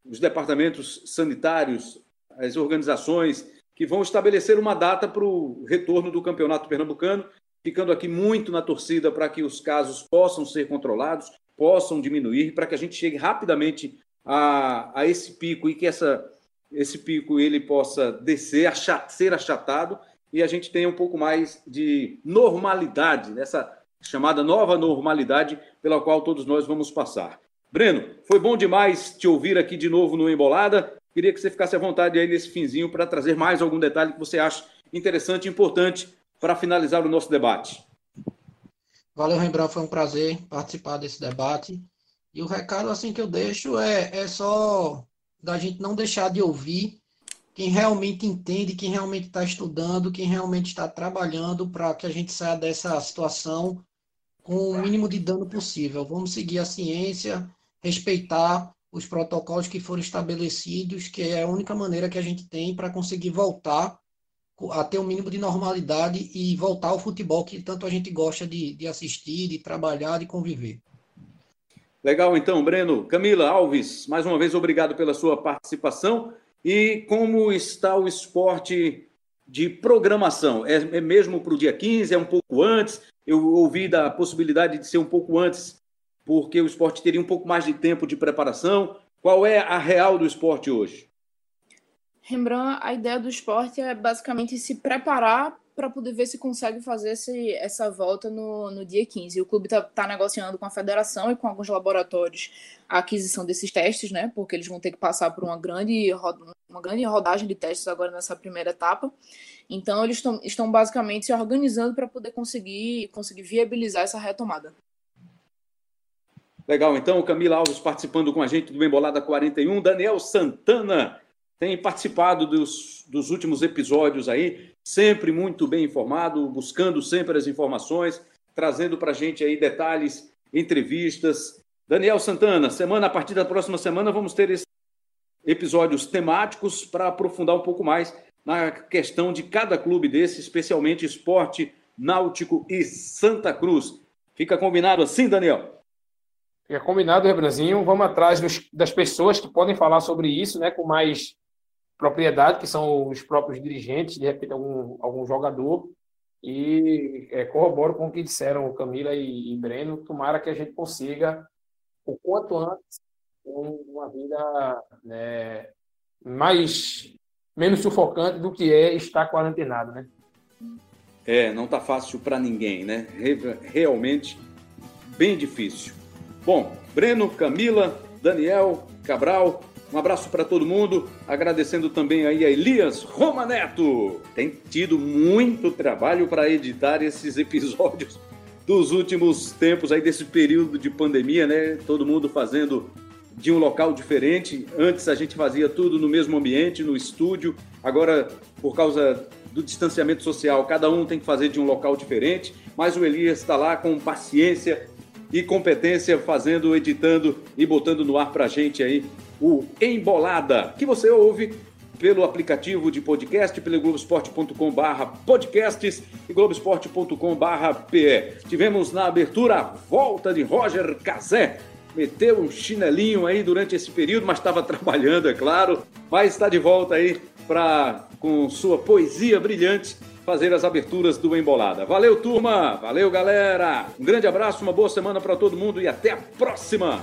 os departamentos sanitários, as organizações que vão estabelecer uma data para o retorno do Campeonato Pernambucano, ficando aqui muito na torcida para que os casos possam ser controlados, possam diminuir, para que a gente chegue rapidamente a, a esse pico e que essa, esse pico ele possa descer, achat, ser achatado e a gente tenha um pouco mais de normalidade, nessa chamada nova normalidade pela qual todos nós vamos passar. Breno, foi bom demais te ouvir aqui de novo no Embolada. Queria que você ficasse à vontade aí nesse finzinho para trazer mais algum detalhe que você acha interessante e importante para finalizar o nosso debate. Valeu, Rembrandt, foi um prazer participar desse debate. E o recado assim que eu deixo é, é só da gente não deixar de ouvir quem realmente entende, quem realmente está estudando, quem realmente está trabalhando para que a gente saia dessa situação com o mínimo de dano possível. Vamos seguir a ciência, respeitar os protocolos que foram estabelecidos, que é a única maneira que a gente tem para conseguir voltar a ter um mínimo de normalidade e voltar ao futebol que tanto a gente gosta de, de assistir, de trabalhar, de conviver. Legal, então, Breno. Camila Alves, mais uma vez, obrigado pela sua participação. E como está o esporte de programação? É, é mesmo para o dia 15? É um pouco antes? Eu ouvi da possibilidade de ser um pouco antes, porque o esporte teria um pouco mais de tempo de preparação. Qual é a real do esporte hoje? Rembrandt, a ideia do esporte é basicamente se preparar para poder ver se consegue fazer esse, essa volta no, no dia 15. O clube está tá negociando com a federação e com alguns laboratórios a aquisição desses testes, né? Porque eles vão ter que passar por uma grande, uma grande rodagem de testes agora nessa primeira etapa. Então, eles estão, estão basicamente se organizando para poder conseguir, conseguir viabilizar essa retomada. Legal, então, Camila Alves participando com a gente do Embolada 41, Daniel Santana tem participado dos, dos últimos episódios aí, sempre muito bem informado, buscando sempre as informações, trazendo para a gente aí detalhes, entrevistas. Daniel Santana, semana a partir da próxima semana vamos ter esses episódios temáticos para aprofundar um pouco mais na questão de cada clube desse, especialmente esporte, náutico e Santa Cruz. Fica combinado assim, Daniel? Fica combinado, Rebranzinho. Vamos atrás dos, das pessoas que podem falar sobre isso, né, com mais propriedade, que são os próprios dirigentes, de repente algum, algum jogador, e é, corroboro com o que disseram Camila e, e Breno, tomara que a gente consiga, o quanto antes, uma vida né, mais menos sufocante do que é estar quarentenado, né? É, não tá fácil para ninguém, né? Realmente bem difícil. Bom, Breno, Camila, Daniel, Cabral, um abraço para todo mundo, agradecendo também aí a Elias Romaneto. Tem tido muito trabalho para editar esses episódios dos últimos tempos aí desse período de pandemia, né? Todo mundo fazendo de um local diferente. Antes a gente fazia tudo no mesmo ambiente, no estúdio. Agora, por causa do distanciamento social, cada um tem que fazer de um local diferente. Mas o Elias está lá com paciência e competência, fazendo, editando e botando no ar para a gente aí o Embolada, que você ouve pelo aplicativo de podcast, pelo globesport.com barra podcasts e globesport.com barra PE. Tivemos na abertura a volta de Roger Cazé, meteu um chinelinho aí durante esse período, mas estava trabalhando, é claro, mas está de volta aí para, com sua poesia brilhante, fazer as aberturas do Embolada. Valeu, turma! Valeu, galera! Um grande abraço, uma boa semana para todo mundo e até a próxima!